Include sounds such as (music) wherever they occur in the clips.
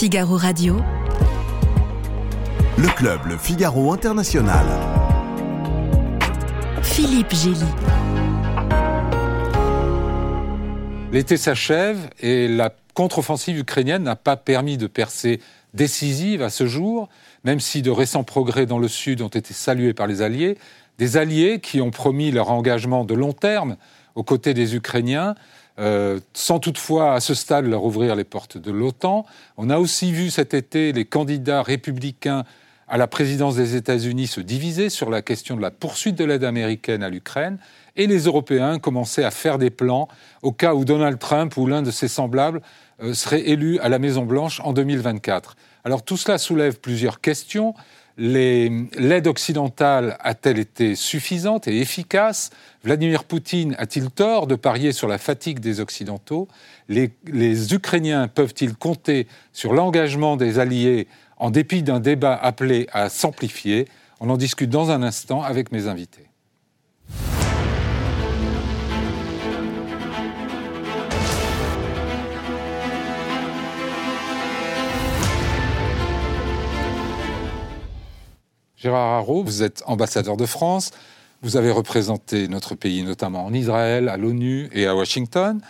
Figaro Radio. Le club Le Figaro International. Philippe Gély. L'été s'achève et la contre-offensive ukrainienne n'a pas permis de percer décisive à ce jour, même si de récents progrès dans le Sud ont été salués par les Alliés, des Alliés qui ont promis leur engagement de long terme aux côtés des Ukrainiens, euh, sans toutefois à ce stade leur ouvrir les portes de l'OTAN. On a aussi vu cet été les candidats républicains à la présidence des États-Unis se diviser sur la question de la poursuite de l'aide américaine à l'Ukraine, et les Européens commençaient à faire des plans au cas où Donald Trump ou l'un de ses semblables euh, serait élu à la Maison-Blanche en 2024. Alors tout cela soulève plusieurs questions. L'aide occidentale a-t-elle été suffisante et efficace? Vladimir Poutine a-t-il tort de parier sur la fatigue des Occidentaux? Les, Ukrainiens peuvent-ils compter sur l'engagement des Alliés en dépit d'un débat appelé à s'amplifier? On en discute dans un instant avec mes invités. Gérard Haro, vous êtes ambassadeur de France. Vous avez représenté notre pays notamment en Israël, à l'ONU et à Washington.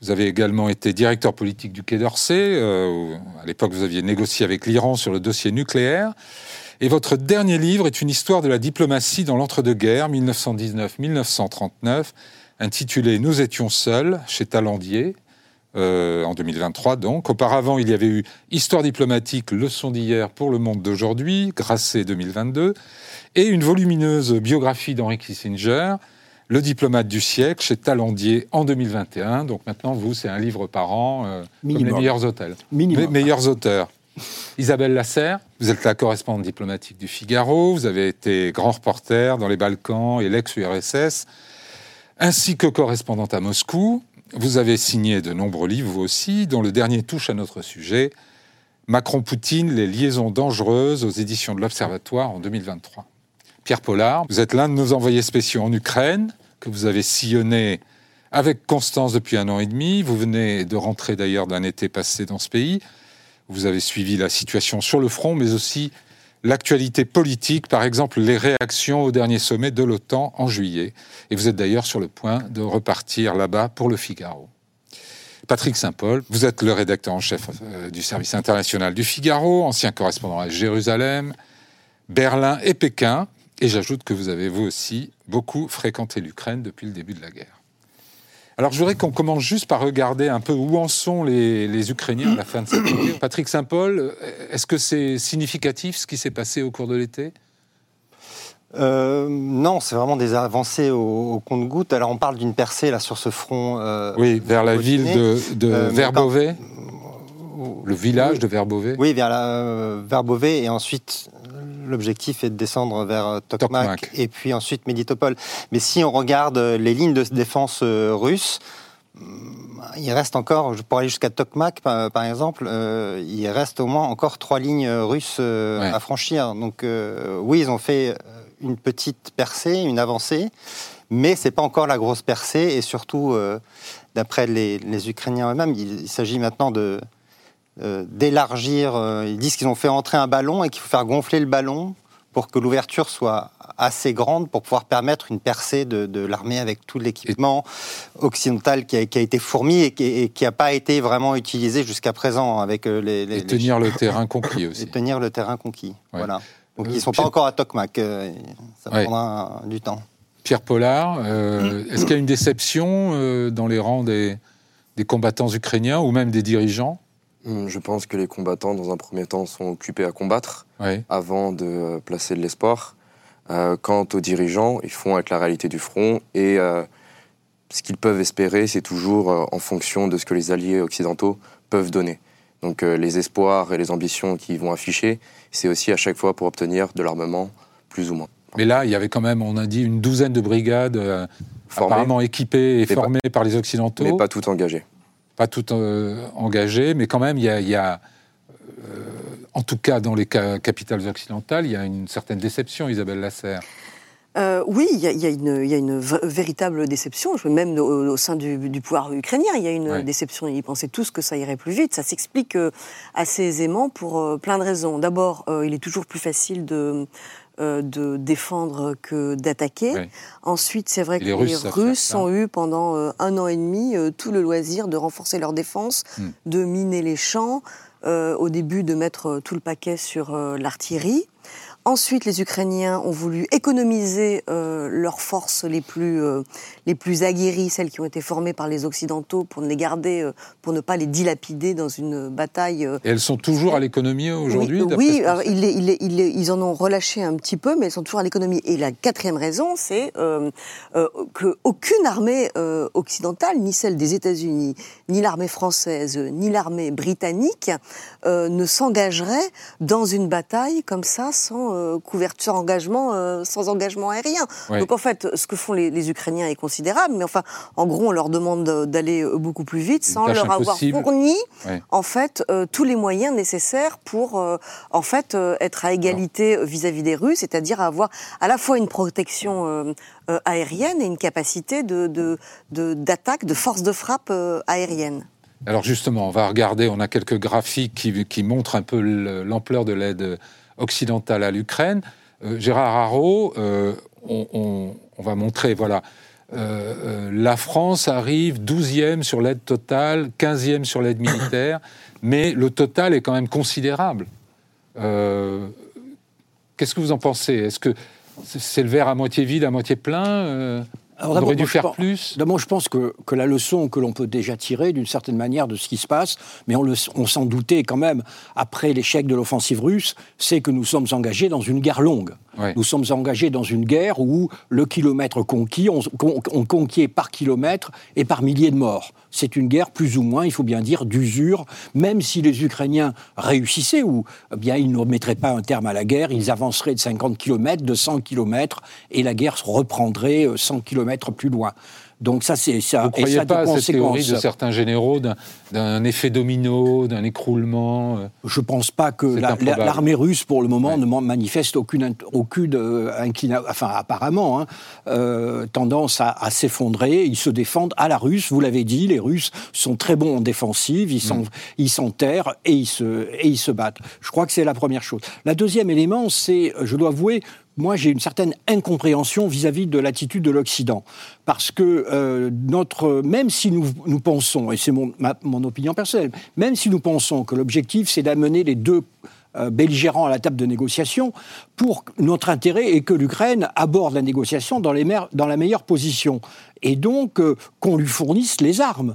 Vous avez également été directeur politique du Quai d'Orsay. Euh, à l'époque, vous aviez négocié avec l'Iran sur le dossier nucléaire. Et votre dernier livre est une histoire de la diplomatie dans l'entre-deux-guerres, 1919-1939, intitulé Nous étions seuls, chez Talandier, euh, en 2023 donc. Auparavant, il y avait eu Histoire diplomatique, leçon d'hier pour le monde d'aujourd'hui, Grasset 2022, et une volumineuse biographie d'Henri Kissinger, Le diplomate du siècle, chez Talandier en 2021. Donc maintenant, vous, c'est un livre par an, euh, comme les meilleurs hôtels. Minimum. meilleurs auteurs. Isabelle Lasserre, vous êtes la correspondante diplomatique du Figaro, vous avez été grand reporter dans les Balkans et l'ex-URSS, ainsi que correspondante à Moscou. Vous avez signé de nombreux livres, vous aussi, dont le dernier touche à notre sujet, Macron-Poutine, les liaisons dangereuses aux éditions de l'Observatoire en 2023. Pierre Pollard, vous êtes l'un de nos envoyés spéciaux en Ukraine, que vous avez sillonné avec constance depuis un an et demi. Vous venez de rentrer d'ailleurs d'un été passé dans ce pays. Vous avez suivi la situation sur le front, mais aussi l'actualité politique, par exemple les réactions au dernier sommet de l'OTAN en juillet. Et vous êtes d'ailleurs sur le point de repartir là-bas pour le Figaro. Patrick Saint-Paul, vous êtes le rédacteur en chef euh, du service international du Figaro, ancien correspondant à Jérusalem, Berlin et Pékin. Et j'ajoute que vous avez vous aussi beaucoup fréquenté l'Ukraine depuis le début de la guerre. Alors je voudrais qu'on commence juste par regarder un peu où en sont les, les Ukrainiens à la fin de cette année. (coughs) Patrick Saint-Paul, est-ce que c'est significatif ce qui s'est passé au cours de l'été? Euh, non, c'est vraiment des avancées au, au compte-goutte. Alors on parle d'une percée là sur ce front. Euh, oui, vers la ville de, de Euh, Verbové, le village de Verbové. Oui, vers la euh, Verbové et ensuite l'objectif est de descendre vers euh, Tokmak, Tokmak. et puis ensuite Méditopol. Mais si on regarde euh, les lignes de défense euh, russes, hum, il reste encore, je pourrais aller jusqu'à Tokmak par, exemple, euh, il reste au moins encore trois lignes russes euh, Ouais. à franchir. Donc euh, oui, ils ont fait une petite percée, une avancée, mais c'est pas encore la grosse percée et surtout, d'après les, les Ukrainiens eux-mêmes, il, il s'agit maintenant de euh, d'élargir. euh, ils disent qu'ils ont fait entrer un ballon et qu'il faut faire gonfler le ballon pour que l'ouverture soit assez grande pour pouvoir permettre une percée de, de l'armée avec tout l'équipement occidental qui a, qui a été fourni et qui n'a pas été vraiment utilisé jusqu'à présent avec euh, les, les- Et les tenir le (laughs) terrain conquis et aussi. tenir le terrain conquis. Ouais. Voilà. Donc Euh, ils ne sont Pierre- pas encore à Tokmak. ça Ouais. prendra du temps. Pierre Pollard, euh, est-ce qu'il y a une déception euh, dans les rangs des, des combattants ukrainiens ou même des dirigeants? Je pense que les combattants, dans un premier temps, sont occupés à combattre Oui. avant de euh, placer de l'espoir. Euh, quant aux dirigeants, ils font avec la réalité du front et euh, ce qu'ils peuvent espérer, c'est toujours euh, en fonction de ce que les alliés occidentaux peuvent donner. Donc les espoirs et les ambitions qu'ils vont afficher, c'est aussi à chaque fois pour obtenir de l'armement, plus ou moins. Mais là, il y avait quand même, on a dit, une douzaine de brigades Formés, apparemment équipées et pas- formées par les Occidentaux. mais pas tout engagés. Pas tout euh, engagé, mais quand même, il y a, il y a, euh, en tout cas dans les ca- capitales occidentales, il y a une certaine déception, Isabelle Lasserre. Euh, oui, il y, a- y une, il y a une v- véritable déception, même au, au sein du, du pouvoir ukrainien, il y a une Ouais. déception. Ils pensaient tous que ça irait plus vite. Ça s'explique assez aisément pour plein de raisons. D'abord, euh, il est toujours plus facile de, euh, de défendre que d'attaquer. Ouais. Ensuite, c'est vrai Et que les Russes ont eu pendant euh, un an et demi euh, tout le loisir de renforcer leur défense, Hmm. de miner les champs, au début de mettre tout le paquet sur l'artillerie. Ensuite, les Ukrainiens ont voulu économiser euh, leurs forces les plus, euh, les plus aguerries, celles qui ont été formées par les Occidentaux, pour ne les garder, euh, pour ne pas les dilapider dans une bataille. Et elles sont toujours à l'économie aujourd'hui oui, oui, alors, ils, en ont relâché un petit peu, mais ils sont toujours à l'économie. Et la quatrième raison, c'est qu'aucune armée occidentale, ni celle des États-Unis, ni l'armée française, ni l'armée britannique, ne s'engagerait dans une bataille comme ça, sans euh, couverture, engagement, euh, sans engagement aérien. Donc en fait, ce que font les, les Ukrainiens est considérable, mais enfin, en gros, on leur demande de- d'aller euh, beaucoup plus vite sans leur avoir fourni en fait euh, tous les moyens nécessaires pour en fait être à égalité vis-à-vis des Russes, c'est-à-dire avoir à la fois une protection aérienne et une capacité de de- de- d'attaque, de, force de frappe aérienne. Alors justement, on va regarder, on a quelques graphiques qui, qui montrent un peu le- l'ampleur de l'aide occidentale à l'Ukraine. Euh, Gérard Haro, euh, on, on- va montrer, voilà, euh, la France arrive 12e sur l'aide totale, 15e sur l'aide militaire, mais le total est quand même considérable. Qu'est-ce que vous en pensez? Est-ce que c'est- le verre à moitié vide, à moitié plein? Alors On aurait dû faire pense- plus D'abord, je pense que, que la leçon que l'on peut déjà tirer d'une certaine manière de ce qui se passe, mais on, on s'en doutait quand même après l'échec de l'offensive russe, c'est que nous sommes engagés dans une guerre longue. Nous sommes engagés dans une guerre où le kilomètre conquis, on, on- on conquiert par kilomètre et par milliers de morts. C'est une guerre plus ou moins, il faut bien dire, d'usure. Même si les Ukrainiens réussissaient, ou eh bien ils ne mettraient pas un terme à la guerre, ils avanceraient de 50 km, de 100 km, et la guerre se reprendrait euh, 100 km plus loin. Donc ça, c'est ça. Vous et croyez ça pas à cette théorie de certains généraux d'un- effet domino, d'un écroulement euh, Je pense pas que la- l'armée russe, pour le moment, Ouais. ne man- manifeste aucune, aucune euh, inclina- enfin apparemment, hein, euh, tendance à, à s'effondrer. Ils se défendent à la russe, vous l'avez dit, les Russes sont très bons en défensive, ils Mm. s'en- ils s'enterrent et ils, se, et ils se battent. Je crois que c'est la première chose. La deuxième élément, c'est, je dois avouer, moi j'ai une certaine incompréhension vis-à-vis de l'attitude de l'Occident. Parce que euh, même si nous, pensons, et c'est mon, opinion personnelle, même si nous pensons que l'objectif c'est d'amener les deux euh, belligérants à la table de négociation, pour notre intérêt est que l'Ukraine aborde la négociation dans, la meilleure position. Et donc euh, qu'on lui fournisse les armes.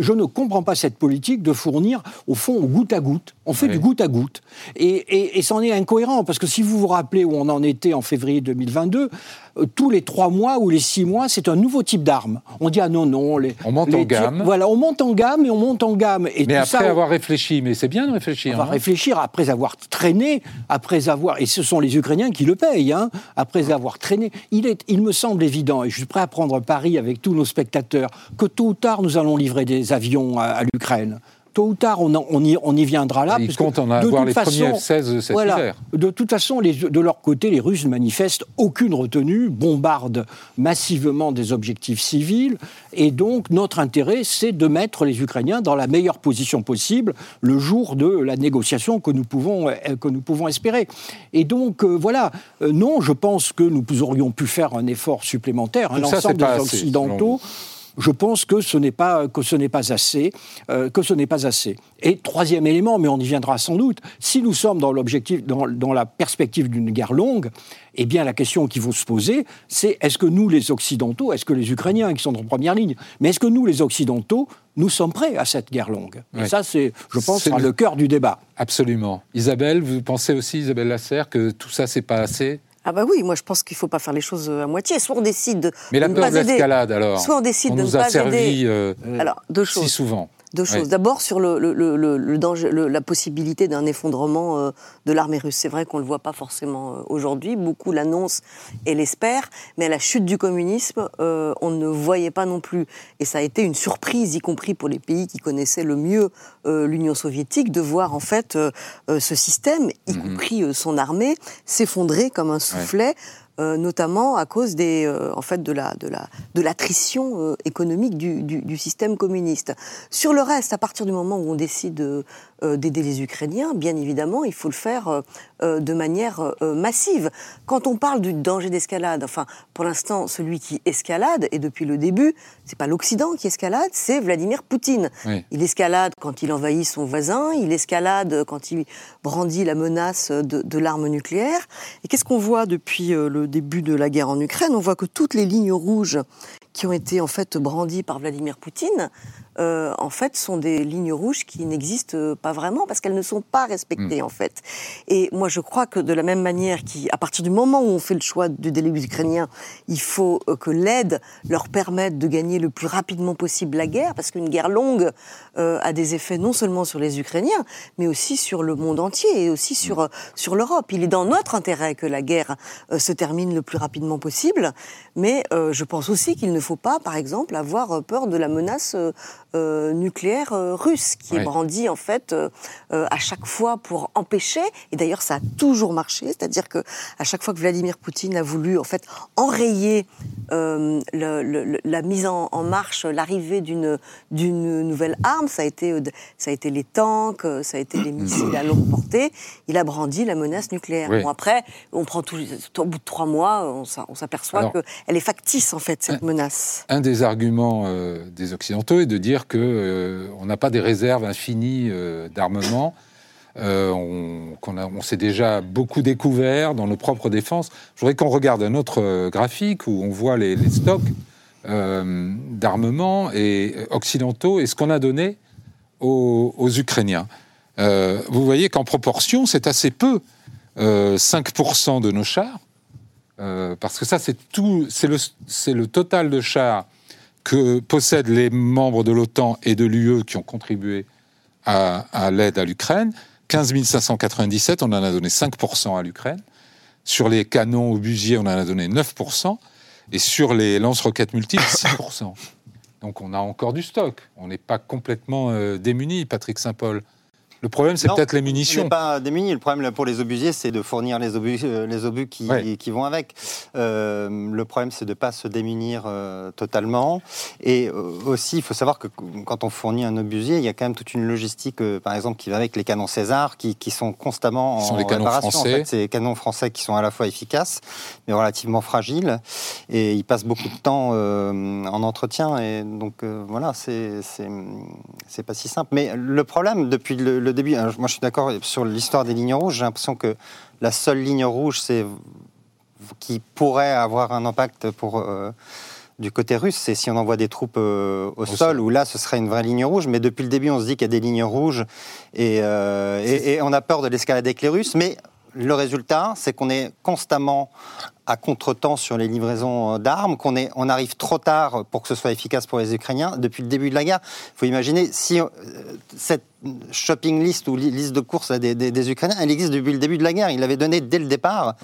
Je ne comprends pas cette politique de fournir, au fond, goutte à goutte. On fait Oui. du goutte à goutte. Et, et, et c'en est incohérent, parce que si vous vous rappelez où on en était en février 2022, euh, tous les trois mois ou les six mois, c'est un nouveau type d'arme. On dit, ah non, non. Les, On monte les en gamme. Voilà, on monte en gamme et on monte en gamme. Et Mais tout après ça, avoir réfléchi, mais c'est bien de on réfléchir. va hein. réfléchir après avoir traîné, après avoir, et ce sont les Ukrainiens qui le payent, hein, après avoir traîné. Il, est, il me semble évident, et je suis prêt à prendre Paris avec tous nos spectateurs, que tôt ou tard nous allons livrer des avions à, à l'Ukraine. Tôt ou tard, on, en- on y, on y viendra là. Ils comptent en de avoir les façon, premiers F-16 cet voilà, hiver. De toute façon, les- de leur côté, les Russes ne manifestent aucune retenue, bombardent massivement des objectifs civils, et donc notre intérêt, c'est de mettre les Ukrainiens dans la meilleure position possible le jour de la négociation que nous pouvons, euh, que nous pouvons espérer. Et donc, euh, voilà, Euh, non, je pense que nous aurions pu faire un effort supplémentaire. hein, L'ensemble des assez, Occidentaux je pense que ce n'est pas que ce n'est pas assez, euh, que ce n'est pas assez. Et troisième élément, mais on y viendra sans doute, si nous sommes dans l'objectif, dans, dans la perspective d'une guerre longue, eh bien la question qu'il faut se poser, c'est est-ce que nous les Occidentaux, est-ce que les Ukrainiens qui sont en première ligne, mais est-ce que nous les Occidentaux, nous sommes prêts à cette guerre longue? Et ça, c'est, je pense, C'est le- le cœur du débat. Absolument. Isabelle, vous pensez aussi, Isabelle Lasserre, que tout ça, c'est pas assez? Ah bah oui, moi je pense qu'il ne faut pas faire les choses euh, à moitié. Soit on décide de, Mais la de ne peur pas de l'escalade, alors Soit on décide On de ne nous a servi aider. euh, Alors, deux si choses. souvent. Deux choses. Ouais. D'abord, sur le, le- le- le- danger, le- la possibilité d'un effondrement euh, de l'armée russe. C'est vrai qu'on ne le voit pas forcément euh, aujourd'hui. Beaucoup l'annoncent et l'espèrent. Mais à la chute du communisme, euh, on ne voyait pas non plus. Et ça a été une surprise, y compris pour les pays qui connaissaient le mieux euh, l'Union soviétique, de voir en fait euh, euh, ce système, y Mhm. compris euh, son armée, s'effondrer comme un soufflet. Euh, notamment à cause des, euh, en fait, de la, de la, de l'attrition euh, économique du, du, du système communiste. Sur le reste, à partir du moment où on décide euh, d'aider les Ukrainiens, bien évidemment, il faut le faire euh, euh, de manière euh, massive. Quand on parle du danger d'escalade, enfin, pour l'instant, celui qui escalade, et depuis le début, c'est pas l'Occident qui escalade, c'est Vladimir Poutine. Oui. Il escalade quand il envahit son voisin, il escalade quand il brandit la menace de, de l'arme nucléaire. Et qu'est-ce qu'on voit depuis euh, le début de la guerre en Ukraine? On voit que toutes les lignes rouges qui ont été en fait brandies par Vladimir Poutine, euh, en fait, sont des lignes rouges qui n'existent pas vraiment parce qu'elles ne sont pas respectées en fait. Et moi, je crois que de la même manière qu'à partir du moment où on fait le choix du délai ukrainien, il faut euh, que l'aide leur permette de gagner le plus rapidement possible la guerre, parce qu'une guerre longue euh, a des effets non seulement sur les Ukrainiens, mais aussi sur le monde entier et aussi sur, euh, sur l'Europe. Il est dans notre intérêt que la guerre euh, se termine le plus rapidement possible, mais euh, je pense aussi qu'il ne faut pas, par exemple, avoir euh, peur de la menace euh, nucléaire euh, russe, qui Oui. est brandie en fait euh, à chaque fois pour empêcher, et d'ailleurs ça a toujours marché, c'est-à-dire que à chaque fois que Vladimir Poutine a voulu en fait enrayer le- le- la mise en, en marche, l'arrivée d'une d'une nouvelle arme, ça a été ça a été les tanks, ça a été les missiles à longue portée. Il a brandi la menace nucléaire. Oui. Bon après, on prend tout, au bout de trois mois, on s'a- on s'aperçoit qu'elle est factice en fait cette menace. Un des arguments des Occidentaux est de dire que euh, n'a pas des réserves infinies euh, d'armement, euh, on, qu'on s'est déjà beaucoup découvert dans nos propres défenses. Je voudrais qu'on regarde un autre euh, graphique où on voit les, stocks d'armement et occidentaux et ce qu'on a donné aux, Ukrainiens. Vous voyez qu'en proportion, c'est assez peu. Euh, 5% de nos chars, parce que ça, c'est le total de chars que possèdent les membres de l'OTAN et de l'UE qui ont contribué à, l'aide à l'Ukraine. 15 597, on en a donné 5% à l'Ukraine. Sur les canons obusiers, on en a donné 9%. Et sur les lance-roquettes multiples, 6%. Donc on a encore du stock. On n'est pas complètement euh, démunis, Patrick Saint-Paul. Le problème, c'est peut-être les On munitions. n'est pas démunis. Le problème là, pour les obusiers, c'est de fournir les obus, euh, les obus qui, Ouais. qui vont avec. Euh, le problème, c'est de ne pas se démunir euh, totalement. Et aussi, il faut savoir que quand on fournit un obusier, il y a quand même toute une logistique, euh, par exemple, qui va avec les canons César, qui, qui sont constamment Qui sont en les canons réparation. français. En fait, c'est les canons français qui sont à la fois efficaces, mais relativement fragiles. Et ils passent beaucoup de temps en entretien. Et donc, voilà, c'est pas si simple. Mais le problème, depuis le, le début, hein, moi je suis d'accord sur l'histoire des lignes rouges, j'ai l'impression que la seule ligne rouge, c'est qui pourrait avoir un impact pour. euh, du côté russe, c'est si on envoie des troupes euh, au, sol, sol. où là, ce serait une vraie ligne rouge. Mais depuis le début, on se dit qu'il y a des lignes rouges et, euh, et- et on a peur de l'escalade avec les Russes. Mais le résultat, c'est qu'on est constamment à contre-temps sur les livraisons euh, d'armes, qu'on on arrive trop tard pour que ce soit efficace pour les Ukrainiens depuis le début de la guerre. Il faut imaginer si euh, cette shopping list ou li- liste de courses des, des- des Ukrainiens, elle existe depuis le début de la guerre. Ils l'avaient donnée dès le départ.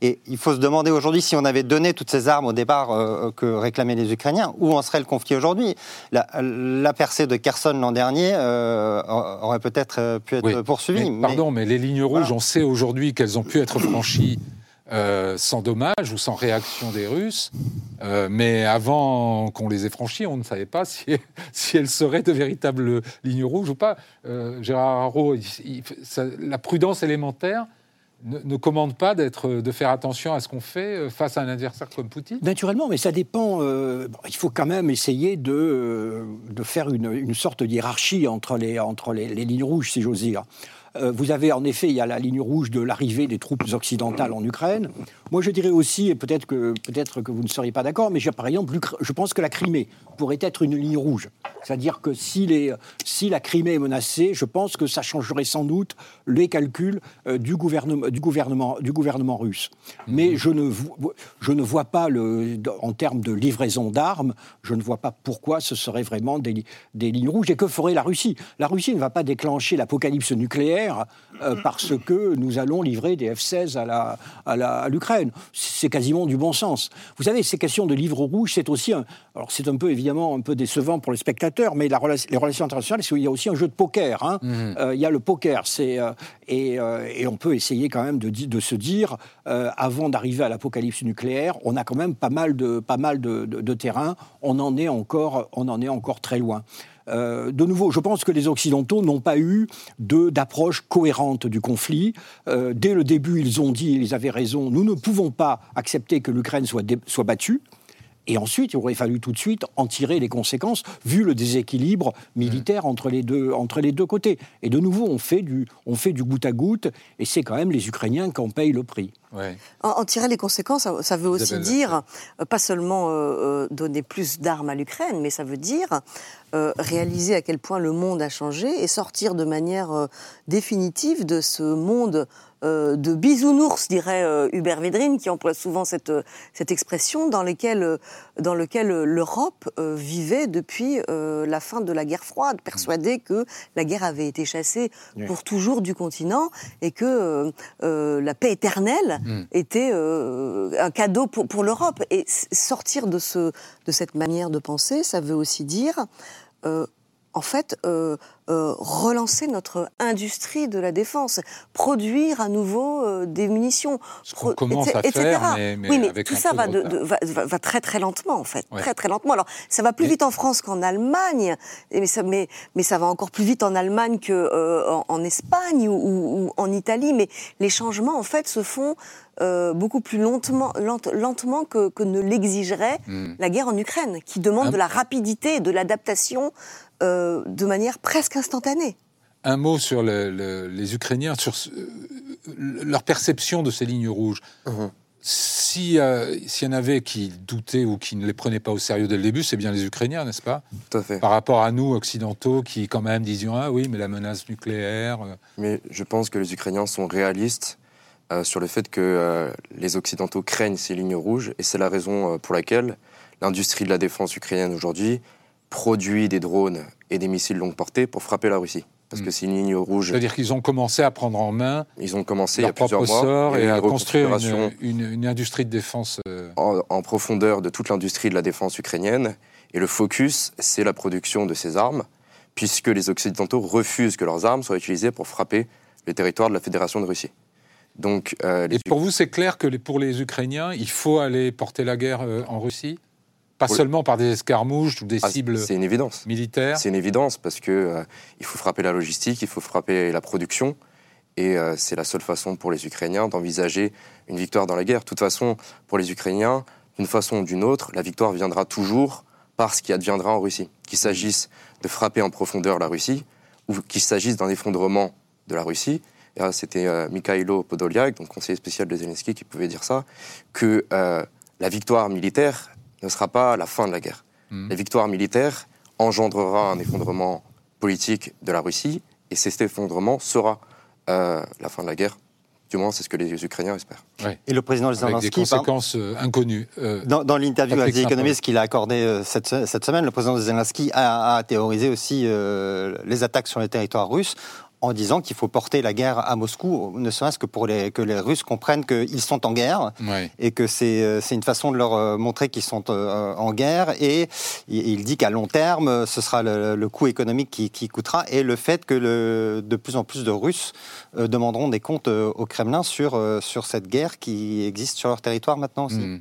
Et il faut se demander aujourd'hui si on avait donné toutes ces armes au départ euh, que réclamaient les Ukrainiens, où en serait le conflit aujourd'hui? La, la percée de Kherson l'an dernier euh, aurait peut-être pu être Oui. poursuivie. Mais, pardon, mais les lignes rouges, Voilà. on sait aujourd'hui qu'elles ont pu être franchies euh, sans dommage ou sans réaction des Russes. Euh, mais avant qu'on les ait franchies, on ne savait pas (laughs) si, elles seraient de véritables lignes rouges ou pas. Euh, Gérard Haro, la prudence élémentaire ne, commande pas de faire attention à ce qu'on fait face à un adversaire comme Poutine. Naturellement, mais ça dépend. il faut quand même essayer de, faire une, sorte de hiérarchie entre entre les lignes rouges, si j'ose dire. Euh, vous avez en effet, il y a la ligne rouge de l'arrivée des troupes occidentales en Ukraine. Moi, je dirais aussi, et peut-être que, peut-être que vous ne seriez pas d'accord, mais par exemple, je pense que la Crimée pourrait être une ligne rouge. C'est-à-dire que si, les, si la Crimée est menacée, je pense que ça changerait sans doute les calculs euh, du, gouvernement, du, gouvernement, du gouvernement russe. Mais je ne, je ne vois pas, le, en termes de livraison d'armes, je ne vois pas pourquoi ce serait vraiment des, des lignes rouges et que ferait la Russie? La Russie ne va pas déclencher l'apocalypse nucléaire euh, parce que nous allons livrer des F-16 à la- à la- à l'Ukraine. c'est quasiment du bon sens. Vous savez, ces questions de livre rouge, c'est aussi un. Alors, c'est un peu évidemment un peu décevant pour les spectateurs, mais la rela- les relations internationales, c'est- il y a aussi un jeu de poker. hein. Euh, il y a le poker, c'est euh, et, et on peut essayer quand même de, de se dire, avant d'arriver à l'apocalypse nucléaire, on a quand même pas mal de pas mal de, de- de terrain. On en est encore, on en est encore très loin. Euh, de nouveau, je pense que les Occidentaux n'ont pas eu d'approche cohérente du conflit. Euh, dès le début, ils ont dit, ils avaient raison, nous ne pouvons pas accepter que l'Ukraine soit battue. Et ensuite, il aurait fallu tout de suite en tirer les conséquences, vu le déséquilibre militaire entre, les deux, entre les deux côtés. Et de nouveau, on fait du, on fait du goutte à goutte, et c'est quand même les Ukrainiens qui en payent le prix. Ouais. En, en tirer les conséquences, ça, ça veut aussi dire, euh, pas seulement euh, euh, donner plus d'armes à l'Ukraine, mais ça veut dire euh, réaliser à quel point le monde a changé et sortir de manière euh, définitive de ce monde euh, de bisounours, dirait euh, Hubert Védrine, qui emploie souvent cette, euh, cette expression, dans, lesquelles, dans lequel l'Europe vivait depuis la fin de la guerre froide, persuadée que la guerre avait été chassée Oui. pour toujours du continent et que la paix éternelle Mm. était un cadeau pour, pour l'Europe. Et sortir de, ce, de cette manière de penser, ça veut aussi dire, en fait, euh, euh, relancer notre industrie de la défense, produire à nouveau euh, des munitions. Pro- commence à etc. faire, mais- mais oui, mais avec tout ça va, de de- retard. de- va, va- va très très lentement en fait, Ouais. très très lentement. Alors ça va plus Mais- vite en France qu'en Allemagne, mais ça, mais, mais ça va encore plus vite en Allemagne que en, en Espagne ou, ou- ou en Italie. Mais les changements en fait se font beaucoup plus lentement, lente- lentement que, que ne l'exigerait Mm. la guerre en Ukraine, qui demande Un- de la rapidité et de l'adaptation euh, de manière presque instantanée. Un mot sur le- le- les Ukrainiens, sur ce- euh, leur perception de ces lignes rouges. Si, euh, S'il y en avait qui doutaient ou qui ne les prenaient pas au sérieux dès le début, c'est bien les Ukrainiens, n'est-ce pas Tout à fait. Par rapport à nous, occidentaux, qui quand même disions Ah oui, mais la menace nucléaire. euh, Mais je pense que les Ukrainiens sont réalistes euh, sur le fait que euh, les Occidentaux craignent ces lignes rouges, et c'est la raison euh, pour laquelle l'industrie de la défense ukrainienne aujourd'hui produit des drones et des missiles longue portée pour frapper la Russie. Parce que c'est une ligne rouge. C'est-à-dire qu'ils ont commencé à prendre en main Ils ont commencé il y a plusieurs mois. sort et à construire une, une- une industrie de défense. euh, en, en profondeur de toute l'industrie de la défense ukrainienne. Et le focus, c'est la production de ces armes, puisque les Occidentaux refusent que leurs armes soient utilisées pour frapper le territoire de la Fédération de Russie. Donc, euh, les Et pour vous, c'est clair que les- pour les Ukrainiens, il faut aller porter la guerre euh, en Russie? Pas Oui. seulement par des escarmouches ou des Ah, cibles c'est une évidence. militaires C'est une évidence parce que euh, il faut frapper la logistique, il faut frapper la production, et euh, c'est la seule façon pour les Ukrainiens d'envisager une victoire dans la guerre. De toute façon, pour les Ukrainiens, d'une façon ou d'une autre, la victoire viendra toujours par ce qui adviendra en Russie. Qu'il s'agisse de frapper en profondeur la Russie, ou qu'il s'agisse d'un effondrement de la Russie. Là, C'était euh, Mikhailo Podolyak, donc conseiller spécial de Zelensky, qui pouvait dire ça, que euh, la victoire militaire ne sera pas la fin de la guerre. Mhm. La victoire militaire engendrera un effondrement politique de la Russie, et cet effondrement sera euh, la fin de la guerre. Du moins, c'est ce que les Ukrainiens espèrent. Et le président avec des Zelensky, par- conséquences euh, inconnues. Euh, Dans, dans l'interview à The. Economist qu'il a accordé euh, cette, se- cette semaine, le président Zelensky a, a théorisé aussi euh, les attaques sur le territoire russe en disant qu'il faut porter la guerre à Moscou, ne serait-ce que pour les, que les Russes comprennent qu'ils sont en guerre ouais. et que c'est euh, c'est une façon de leur euh, montrer qu'ils sont euh, en guerre. Et il dit qu'à long terme, ce sera le, le coût économique qui, qui coûtera et le fait que le, de plus en plus de Russes demanderont des comptes au Kremlin sur, sur cette guerre qui existe sur leur territoire maintenant aussi. Mhm.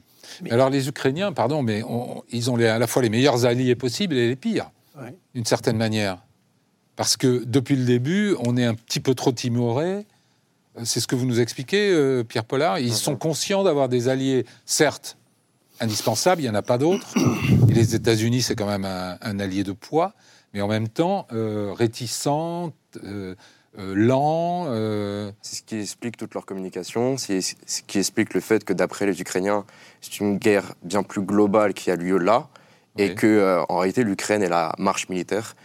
Alors les Ukrainiens, pardon, mais on- ils ont les- à la fois les meilleurs alliés possibles et les pires, Ouais. d'une certaine manière. Parce que depuis le début, on est un petit peu trop timoré. Euh, C'est ce que vous nous expliquez, euh, Pierre Pollard. Ils sont conscients d'avoir des alliés, certes, indispensables, il n'y en a pas d'autres. Et les États-Unis, c'est quand même un, un allié de poids, mais en même temps, euh, réticents, euh, lents. C'est ce qui explique toute leur communication, c'est ce qui explique le fait que d'après les Ukrainiens, c'est une guerre bien plus globale qui a lieu là, et Oui. que en réalité l'Ukraine est la marche militaire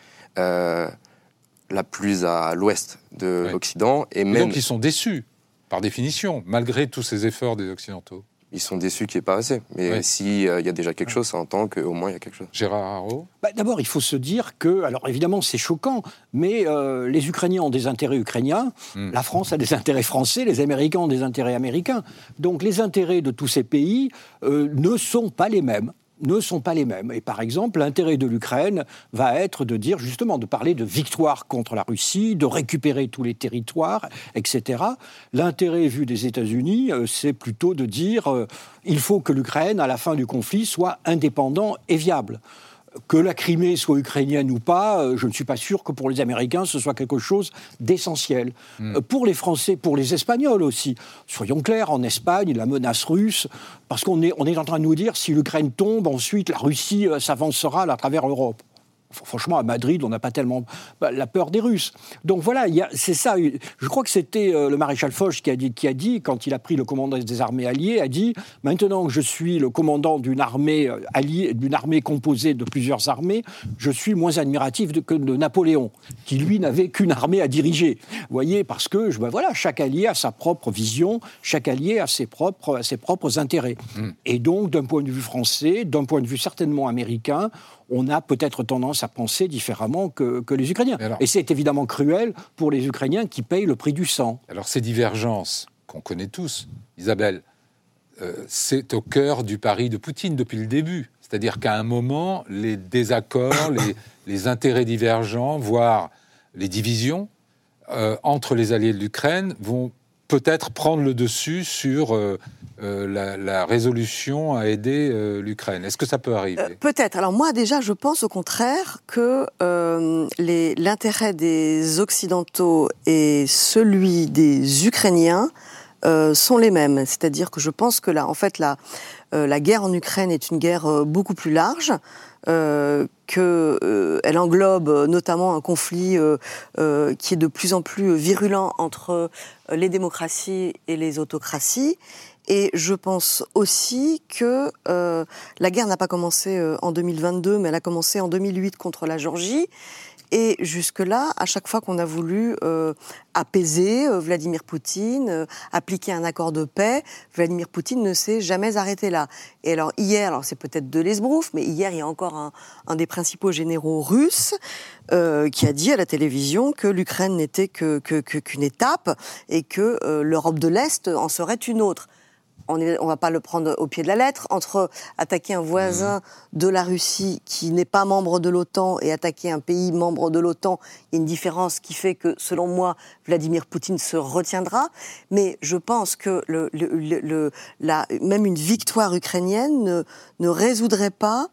la plus à l'ouest de l'Occident, et et même donc ils sont déçus, par définition, malgré tous ces efforts des Occidentaux. ils sont déçus qu'il n'y ait pas assez. Mais Ouais. s'il y a déjà quelque chose, ça entend qu'au moins il y a quelque chose. Gérard Haro Bah, D'abord, il faut se dire que, alors évidemment, c'est choquant, mais euh, les Ukrainiens ont des intérêts ukrainiens, Hmm. la France a des intérêts français, les Américains ont des intérêts américains. Donc les intérêts de tous ces pays euh, ne sont pas les mêmes ne sont pas les mêmes. Et par exemple, l'intérêt de l'Ukraine va être de dire justement, de parler de victoire contre la Russie, de récupérer tous les territoires, etc. L'intérêt vu des États-Unis, euh, c'est plutôt de dire euh, il faut que l'Ukraine, à la fin du conflit, soit indépendant et viable. Que la Crimée soit ukrainienne ou pas, euh, je ne suis pas sûr que pour les Américains ce soit quelque chose d'essentiel. Euh, Pour les Français, pour les Espagnols aussi. Soyons clairs, en Espagne, la menace russe, parce qu'on est, on est en train de nous dire si l'Ukraine tombe, ensuite la Russie euh, s'avancera à travers l'Europe. Fr- Franchement, à Madrid, on n'a pas tellement bah, la peur des Russes. Donc voilà, c'est ça. Je crois que c'était euh, le maréchal Foch qui a, dit, qui a dit, quand il a pris le commandant des armées alliées, a dit maintenant que je suis le commandant d'une armée euh, alliée, d'une armée composée de plusieurs armées, je suis moins admiratif de- que de Napoléon, qui lui n'avait qu'une armée à diriger. Vous voyez, parce que je- ben voilà, chaque allié a sa propre vision, chaque allié a ses propres, a ses propres intérêts. Et donc, d'un point de vue français, d'un point de vue certainement américain, on a peut-être tendance à penser différemment que, que les Ukrainiens. Alors- Et c'est évidemment cruel pour les Ukrainiens qui payent le prix du sang. Alors ces divergences qu'on connaît tous, Isabelle, euh, c'est au cœur du pari de Poutine depuis le début. C'est-à-dire qu'à un moment, les désaccords, les, les intérêts divergents, voire les divisions euh, entre les alliés de l'Ukraine vont peut-être prendre le dessus sur euh, euh, la, résolution à aider euh, l'Ukraine. Est-ce que ça peut arriver? Peut-être. Alors moi déjà, je pense au contraire que l'intérêt des Occidentaux et celui des Ukrainiens euh, sont les mêmes. C'est-à-dire que je pense que là, en fait, la, euh, la guerre en Ukraine est une guerre euh, beaucoup plus large. Euh, que euh, elle englobe notamment un conflit qui est de plus en plus virulent entre les démocraties et les autocraties. Et je pense aussi que la guerre n'a pas commencé en 2022, mais elle a commencé en 2008 contre la Géorgie. Et jusque-là, à chaque fois qu'on a voulu euh, apaiser euh, Vladimir Poutine, euh, appliquer un accord de paix, Vladimir Poutine ne s'est jamais arrêté là. Et alors hier, alors c'est peut-être de l'esbrouf, mais hier il y a encore un, des principaux généraux russes qui a dit à la télévision que l'Ukraine n'était que qu'une étape et que l'Europe de l'Est en serait une autre on ne on va pas le prendre au pied de la lettre, entre attaquer un voisin de la Russie qui n'est pas membre de l'OTAN et attaquer un pays membre de l'OTAN, il y a une différence qui fait que, selon moi, Vladimir Poutine se retiendra. Mais je pense que le, le- le- le- la- même une victoire ukrainienne ne, ne résoudrait pas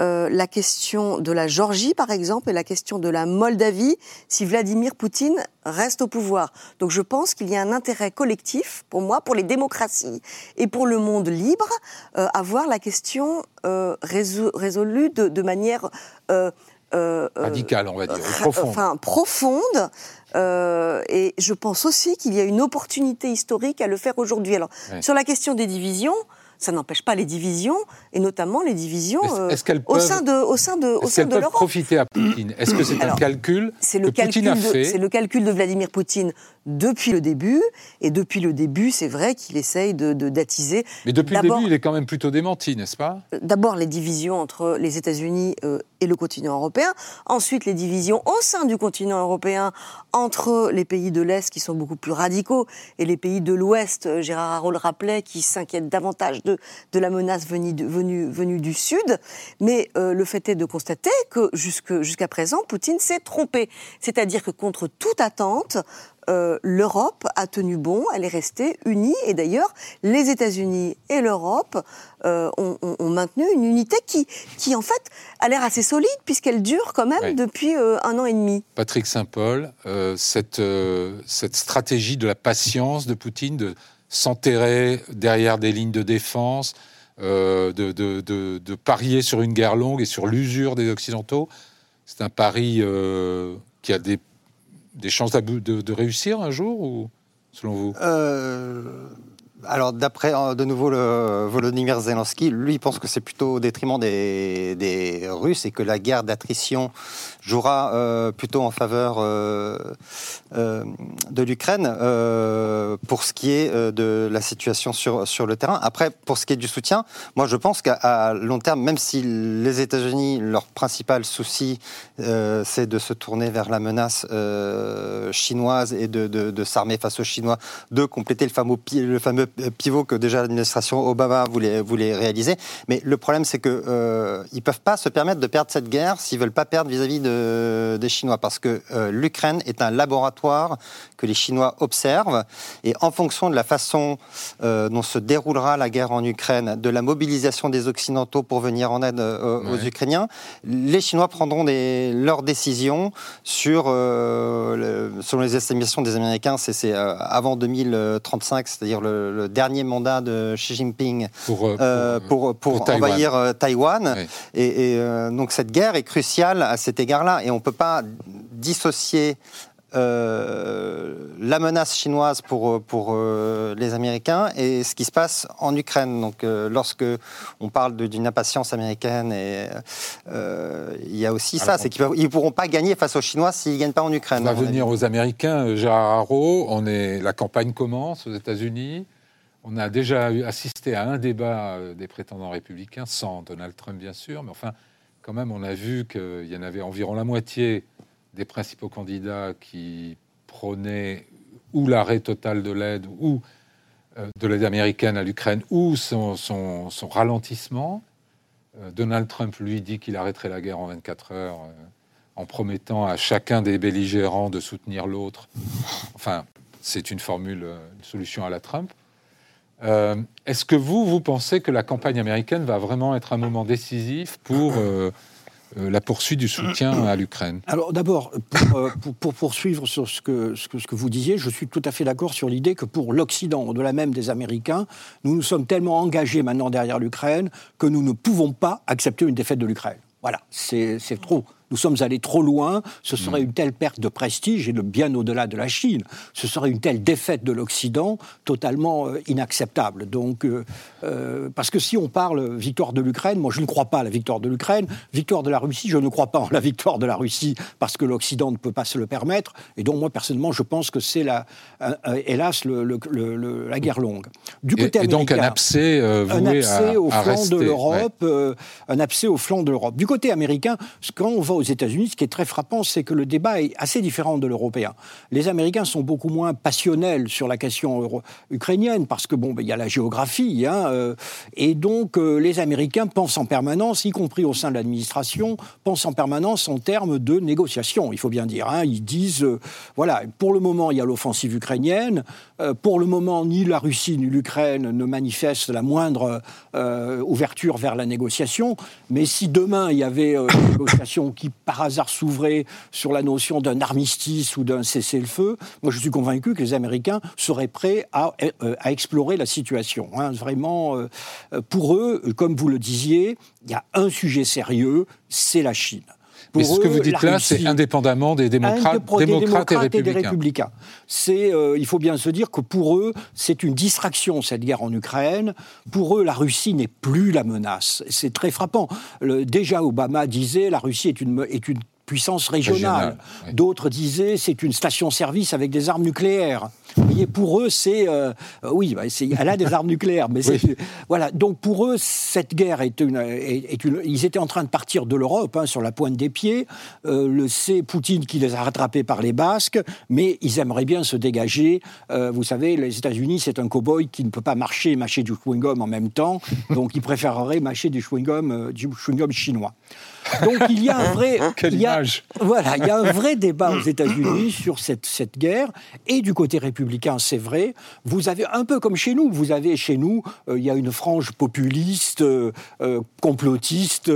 euh, la question de la Géorgie, par exemple, et la question de la Moldavie, si Vladimir Poutine reste au pouvoir. Donc je pense qu'il y a un intérêt collectif, pour moi, pour les démocraties et pour le monde libre, euh, à voir la question euh, résol- résolue de, de manière... euh, euh, euh, Radical, on va dire, ra- profond. Enfin, profonde. Euh, et je pense aussi qu'il y a une opportunité historique à le faire aujourd'hui. Alors, Ouais. sur la question des divisions, ça n'empêche pas les divisions, et notamment les divisions euh, au sein de, au sein de, au Est-ce sein de peuvent l'Europe. profiter à Poutine? Est-ce que c'est un calcul C'est que le, Poutine calcul a de, fait c'est le calcul de Vladimir Poutine depuis le début. Et depuis le début, c'est vrai qu'il essaye de, d'attiser Mais depuis le début, il est quand même plutôt démenti, n'est-ce pas? D'abord les divisions entre les États-Unis euh, et le continent européen, ensuite les divisions au sein du continent européen entre les pays de l'Est qui sont beaucoup plus radicaux et les pays de l'Ouest, euh, Gérard Haro le rappelait, qui s'inquiètent davantage de, de la menace venue, de- venue, venue du Sud. Mais euh, le fait est de constater que jusqu'à présent, Poutine s'est trompé. C'est-à-dire que contre toute attente, euh, l'Europe a tenu bon, elle est restée unie, et d'ailleurs, les États-Unis et l'Europe euh, ont, maintenu une unité qui, qui, en fait, a l'air assez solide, puisqu'elle dure quand même depuis euh, un an et demi. Patrick Saint-Paul, cette, cette stratégie de la patience de Poutine, de s'enterrer derrière des lignes de défense, euh, de, parier sur une guerre longue et sur l'usure des Occidentaux, c'est un pari euh, qui a des, des chances de réussir un jour, ou selon vous? Euh, alors, d'après euh, de nouveau le Volodymyr Zelensky, lui il pense que c'est plutôt au détriment des, Russes et que la guerre d'attrition jouera euh, plutôt en faveur euh, de l'Ukraine pour ce qui est de la situation sur, sur le terrain. Après, pour ce qui est du soutien, moi je pense qu'à long terme, même si les États-Unis, leur principal souci, c'est de se tourner vers la menace chinoise et de, de, de s'armer face aux Chinois, de compléter le fameux, le fameux pivot que déjà l'administration Obama voulait, voulait réaliser. Mais le problème, c'est qu'ils euh, ne peuvent pas se permettre de perdre cette guerre s'ils ne veulent pas perdre vis-à-vis de, des Chinois. Parce que euh, l'Ukraine est un laboratoire que les Chinois observent. Et en fonction de la façon euh, dont se déroulera la guerre en Ukraine, de la mobilisation des Occidentaux pour venir en aide aux Ukrainiens, les Chinois prendront des, leurs décisions sur, selon les estimations des Américains, c'est avant 2035, c'est-à-dire le le dernier mandat de Xi Jinping pour, euh, euh, pour, pour, envahir Taïwan. Euh, et, donc cette guerre est cruciale à cet égard-là. Et on ne peut pas dissocier la menace chinoise pour, pour les Américains et ce qui se passe en Ukraine. Donc, lorsque on parle d'une impatience américaine, et il y a aussi ça, c'est qu'ils ne pourront pas gagner face aux Chinois s'ils ne gagnent pas en Ukraine. On va venir aux Américains. Gérard Haro, on est, la campagne commence aux États-Unis. On a déjà assisté à un débat euh, des prétendants républicains, sans Donald Trump bien sûr, mais enfin, quand même, on a vu qu'il y en avait environ la moitié des principaux candidats qui prônaient ou l'arrêt total de l'aide, ou euh, de l'aide américaine à l'Ukraine, ou son, ralentissement. Euh, Donald Trump, lui, dit qu'il arrêterait la guerre en 24 heures en promettant à chacun des belligérants de soutenir l'autre. Enfin, c'est une formule, une solution à la Trump. Euh, est-ce que vous, vous pensez que la campagne américaine va vraiment être un moment décisif pour euh, euh, la poursuite du soutien à l'Ukraine? Alors d'abord, pour, poursuivre sur ce que, ce, que, vous disiez, je suis tout à fait d'accord sur l'idée que pour l'Occident, au-delà même des Américains, nous nous sommes tellement engagés maintenant derrière l'Ukraine que nous ne pouvons pas accepter une défaite de l'Ukraine. Voilà, c'est trop nous sommes allés trop loin, ce serait mm. une telle perte de prestige, et bien au-delà de la Chine, ce serait une telle défaite de l'Occident totalement euh, inacceptable. Donc, euh, euh, parce que si on parle victoire de l'Ukraine, moi je ne crois pas à la victoire de l'Ukraine, victoire de la Russie, je ne crois pas en la victoire de la Russie parce que l'Occident ne peut pas se le permettre, et donc moi personnellement je pense que c'est la, hélas la guerre longue. Du côté et, et donc un abcès, un abcès au flanc de l'Europe, un abcès au flanc de l'Europe. Du côté américain, quand on va aux États-Unis, ce qui est très frappant, c'est que le débat est assez différent de l'européen. Les Américains sont beaucoup moins passionnels sur la question ukrainienne parce que bon, ben, il y a la géographie, hein, euh, et donc euh, les Américains pensent en permanence, y compris au sein de l'administration, pensent en permanence en termes de négociation. Il faut bien dire, hein. ils disent, euh, voilà, pour le moment, il y a l'offensive ukrainienne. pour le moment, ni la Russie ni l'Ukraine ne manifestent la moindre ouverture vers la négociation. Mais si demain il y avait une négociation qui par hasard s'ouvrait sur la notion d'un armistice ou d'un cessez-le-feu, moi je suis convaincu que les Américains seraient prêts à, euh, explorer la situation. Hein. Vraiment, euh, pour eux, comme vous le disiez, il y a un sujet sérieux, c'est la Chine. Mais ce que vous dites là, c'est indépendamment des démocrates, démocrates, et des républicains. C'est, euh, il faut bien se dire que pour eux, c'est une distraction cette guerre en Ukraine. Pour eux, la Russie n'est plus la menace. C'est très frappant. Le, déjà, Obama disait la Russie est une, est une puissance régionale. D'autres disaient c'est une station-service avec des armes nucléaires. Vous voyez, pour eux, c'est euh, oui, bah, elle a des armes nucléaires, mais (laughs) voilà. Donc pour eux, cette guerre est une, est, une, Ils étaient en train de partir de l'Europe hein, sur la pointe des pieds. Euh, le c'est Poutine qui les a rattrapés par les Basques, mais ils aimeraient bien se dégager. Euh, vous savez, les États-Unis, c'est un cow-boy qui ne peut pas marcher et mâcher du chewing-gum en même temps, donc il préférerait mâcher du chewing-gum, du chewing-gum chinois. Donc il y a un vrai, il y a, voilà, il y a un vrai (laughs) débat aux États-Unis sur cette, cette guerre et du côté républicain, c'est vrai. Vous avez un peu comme chez nous, vous avez chez nous, euh, il y a une frange populiste, euh, euh, complotiste,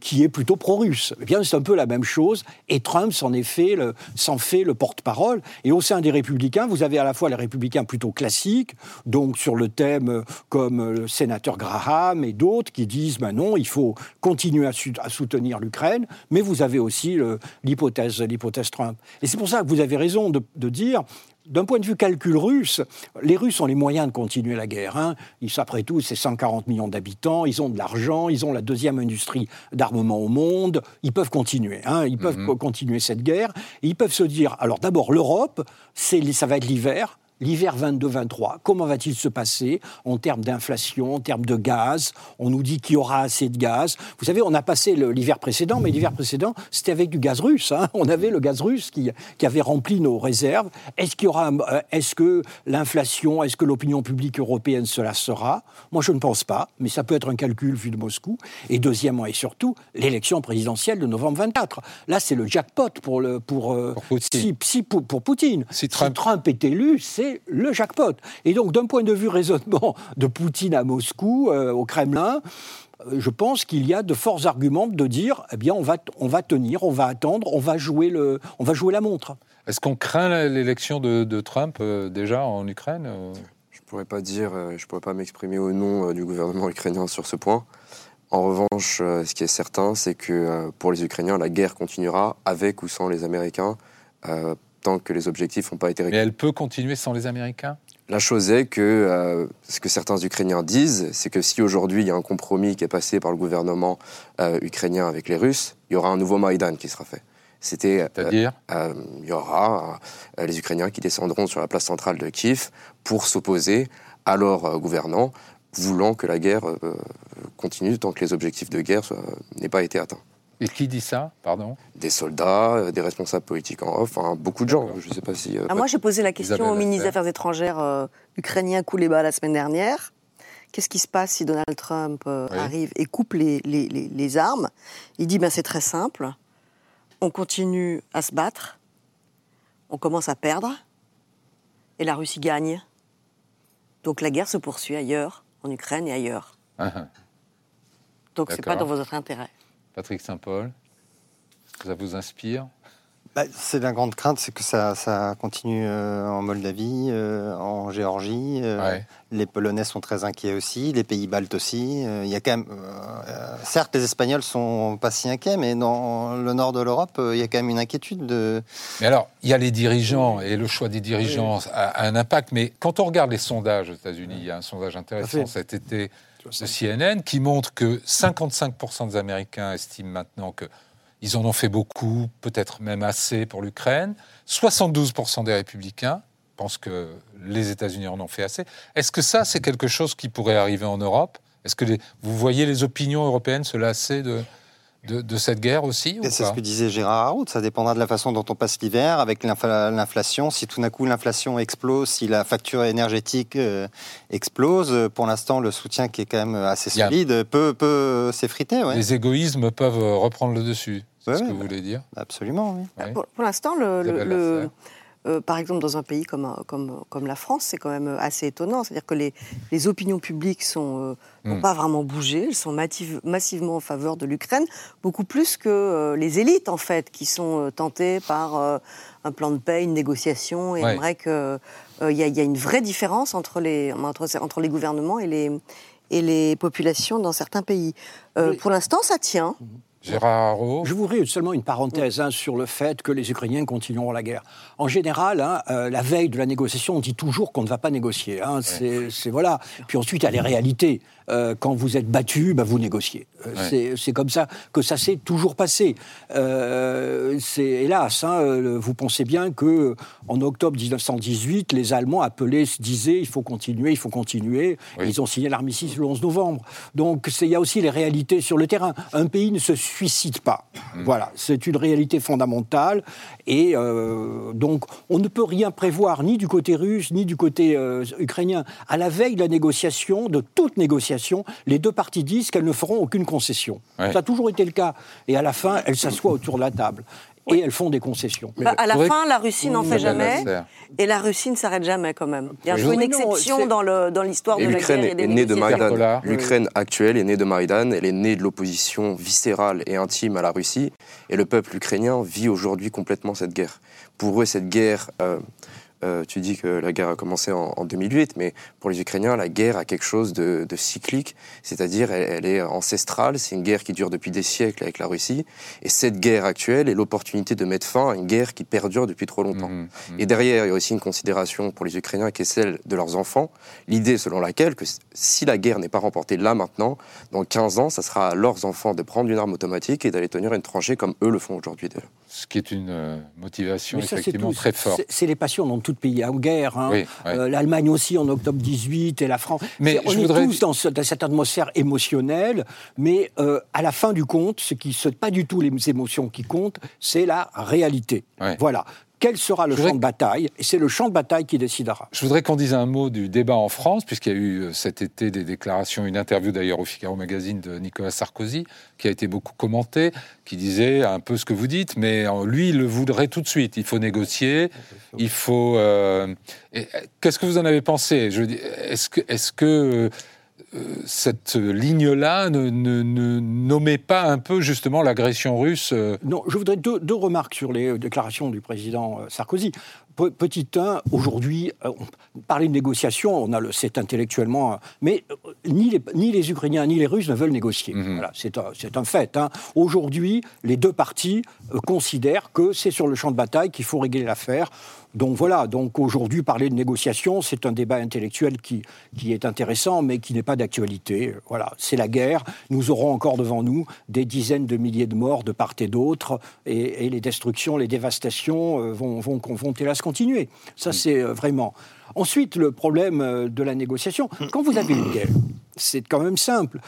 qui est plutôt pro-russe. Eh bien, c'est un peu la même chose. Et Trump s'en fait le, s'en fait le porte-parole. Et au sein des républicains, vous avez à la fois les républicains plutôt classiques, donc sur le thème comme le sénateur Graham et d'autres qui disent, ben non, il faut continuer à, à soutenir soutenir l'Ukraine, mais vous avez aussi l'hypothèse, l'hypothèse Trump. Et c'est pour ça que vous avez raison de, de dire d'un point de vue calcul russe, les Russes ont les moyens de continuer la guerre. Hein. Ils, après tout, c'est 140 millions d'habitants, ils ont de l'argent, ils ont la deuxième industrie d'armement au monde, ils peuvent continuer. Hein. Ils peuvent mhm. continuer cette guerre. ils peuvent se dire, alors d'abord, l'Europe, ça va être l'hiver, L'hiver 22-23, comment va-t-il se passer en termes d'inflation, en termes de gaz? On nous dit qu'il y aura assez de gaz. Vous savez, on a passé l'hiver précédent, mais l'hiver précédent, c'était avec du gaz russe. Hein. on avait le gaz russe qui, avait rempli nos réserves. Est-ce qu'il y aura, euh, est-ce que l'inflation, est-ce que l'opinion publique européenne cela sera? Moi, je ne pense pas, mais ça peut être un calcul vu de Moscou. Et deuxièmement et surtout, l'élection présidentielle de novembre 24. Là, c'est le jackpot pour le pour, euh, Poutine. Si, pour, Poutine. Si Trump est élu, c'est le jackpot. Et donc, d'un point de vue raisonnement de Poutine à Moscou, euh, au Kremlin, euh, je pense qu'il y a de forts arguments de dire, eh bien, on va, on va tenir, on va attendre, on va jouer, le, on va jouer la montre. Est-ce qu'on craint l'élection de, Trump euh, déjà en Ukraine Je ne pourrais pas dire, je pourrais pas m'exprimer au nom du gouvernement ukrainien sur ce point. En revanche, ce qui est certain, c'est que pour les Ukrainiens, la guerre continuera avec ou sans les Américains tant que les objectifs n'ont pas été réglés. Mais elle peut continuer sans les Américains? La chose est que euh, ce que certains Ukrainiens disent, c'est que si aujourd'hui il y a un compromis qui est passé par le gouvernement euh, ukrainien avec les Russes, il y aura un nouveau Maïdan qui sera fait. C'était, euh, C'est-à-dire? Il y aura les Ukrainiens qui descendront sur la place centrale de Kiev pour s'opposer à leur gouvernant, voulant que la guerre continue tant que les objectifs de guerre n'aient pas été atteints. Et qui dit ça, pardon Des soldats, euh, des responsables politiques en off, enfin, beaucoup de gens. Je sais pas si. Euh, ah, moi, j'ai posé la question au ministre des Affaires étrangères euh, ukrainien Kouleba la semaine dernière. Qu'est-ce qui se passe si Donald Trump arrive et coupe les, les, les, armes? Il dit ben, c'est très simple. On continue à se battre, on commence à perdre, et la Russie gagne. Donc la guerre se poursuit ailleurs, en Ukraine et ailleurs. Ah, ah. Donc c'est pas dans votre intérêt. Patrick Saint-Paul, ça vous inspire? Bah, c'est la grande crainte, c'est que ça, ça continue euh, en Moldavie, euh, en Géorgie. Euh, les Polonais sont très inquiets aussi, les pays baltes aussi. Il y a quand même, certes, les Espagnols sont pas si inquiets, mais dans le nord de l'Europe, il y a quand même une inquiétude. De... Mais alors, il y a les dirigeants et le choix des dirigeants a, un impact. Mais quand on regarde les sondages aux États-Unis, il y a un sondage intéressant cet été de CNN qui montre que 55% des Américains estiment maintenant que ils en ont fait beaucoup, peut-être même assez pour l'Ukraine. 72% des républicains pensent que les États-Unis en ont fait assez. Est-ce que ça, c'est quelque chose qui pourrait arriver en Europe? Est-ce que vous voyez les opinions européennes se lasser de, de, cette guerre aussi C'est ce que disait Gérard Harout, ça dépendra de la façon dont on passe l'hiver, avec l'inflation. Si tout d'un coup l'inflation explose, si la facture énergétique euh, explose, pour l'instant le soutien qui est quand même assez solide peut, peut s'effriter. Les égoïsmes peuvent reprendre le dessus, c'est ce que vous voulez dire? Absolument, oui. Pour, l'instant, le euh, par exemple, dans un pays comme, comme, comme la France, c'est quand même assez étonnant. C'est-à-dire que les, les, opinions publiques n'ont euh, hmm. pas vraiment bougé. Elles sont massivement en faveur de l'Ukraine, beaucoup plus que euh, les élites, en fait, qui sont tentées par un plan de paix, une négociation, et ouais. aimeraient qu'il y, y, a une vraie différence entre les, entre, entre les gouvernements et les, et les populations dans certains pays. Pour l'instant, ça tient. Mhm. Je voudrais seulement une parenthèse hein, sur le fait que les Ukrainiens continueront la guerre. En général, hein, euh, la veille de la négociation, on dit toujours qu'on ne va pas négocier. Hein, c'est voilà. Puis ensuite, il y a les réalités. Euh, quand vous êtes battu, bah, vous négociez. Euh, c'est comme ça que ça s'est toujours passé. C'est hélas, vous pensez bien que en octobre 1918, les Allemands appelaient, disaient, il faut continuer, il faut continuer. ils ont signé l'armistice le 11 novembre. Donc il y a aussi les réalités sur le terrain. Un pays ne se suicide pas. Mm. Voilà, c'est une réalité fondamentale. Et donc on ne peut rien prévoir ni du côté russe ni du côté ukrainien. À la veille de la négociation, de toute négociation les deux parties disent qu'elles ne feront aucune concession. Ça a toujours été le cas. Et à la fin, elles s'assoient autour de la table et elles font des concessions. Bah, à la fin, la Russie n'en fait jamais, et la Russie ne s'arrête jamais quand même. Il y a une exception dans l'histoire de la guerre. L'Ukraine est née de Maïdan. L'Ukraine actuelle est née de Maïdan. Elle est née de l'opposition viscérale et intime à la Russie, et le peuple ukrainien vit aujourd'hui complètement cette guerre. Pour eux, cette guerre. Euh, euh, tu dis que la guerre a commencé en, en 2008, mais pour les Ukrainiens, la guerre a quelque chose de, de cyclique, c'est-à-dire elle, elle est ancestrale, c'est une guerre qui dure depuis des siècles avec la Russie, et cette guerre actuelle est l'opportunité de mettre fin à une guerre qui perdure depuis trop longtemps. Mhm, mhm. Et derrière, il y a aussi une considération pour les Ukrainiens qui est celle de leurs enfants, l'idée selon laquelle que si la guerre n'est pas remportée là maintenant, dans 15 ans, ça sera à leurs enfants de prendre une arme automatique et d'aller tenir une tranchée comme eux le font aujourd'hui. d'ailleurs. Ce qui est une euh, motivation ça, effectivement très forte. C'est- les passions dans tout pays en guerre. hein. Oui. Euh, L'Allemagne aussi en octobre 18 et la France. Mais on je est voudrais- tous dans, ce- dans cette atmosphère émotionnelle, mais euh, à la fin du compte, ce qui n'est pas du tout les émotions qui comptent, c'est la réalité. Ouais. Voilà. Quel sera le voudrais- champ de bataille Et c'est le champ de bataille qui décidera. Je voudrais qu'on dise un mot du débat en France, puisqu'il y a eu euh, cet été des déclarations, une interview d'ailleurs au Figaro Magazine de Nicolas Sarkozy, qui a été beaucoup commentée, qui disait un peu ce que vous dites, mais euh, lui, il le voudrait tout de suite. Il faut négocier, il faut. euh, Qu'est-ce que vous en avez pensé? Est-ce que, est-ce que euh, cette ligne-là ne, ne, ne nommait pas un peu justement l'agression russe euh, Non, je voudrais deux, deux remarques sur les euh, déclarations du président euh, Sarkozy. Pe- Petit 1, aujourd'hui, on- parler de négociation, on a le, c'est intellectuellement, mais ni les, ni les Ukrainiens ni les Russes ne veulent négocier. Mhm. Voilà, c'est un, un fait. hein. Aujourd'hui, les deux parties considèrent que c'est sur le champ de bataille qu'il faut régler l'affaire. Donc voilà, donc aujourd'hui, parler de négociation, c'est un débat intellectuel qui, qui est intéressant, mais qui n'est pas d'actualité. Voilà, c'est la guerre. Nous aurons encore devant nous des dizaines de milliers de morts de part et d'autre, et, et les destructions, les dévastations euh, vont, vont, vont hélas continuer? Ça, c'est euh, vraiment. Ensuite, le problème euh, de la négociation, quand vous avez une guerre, c'est quand même simple.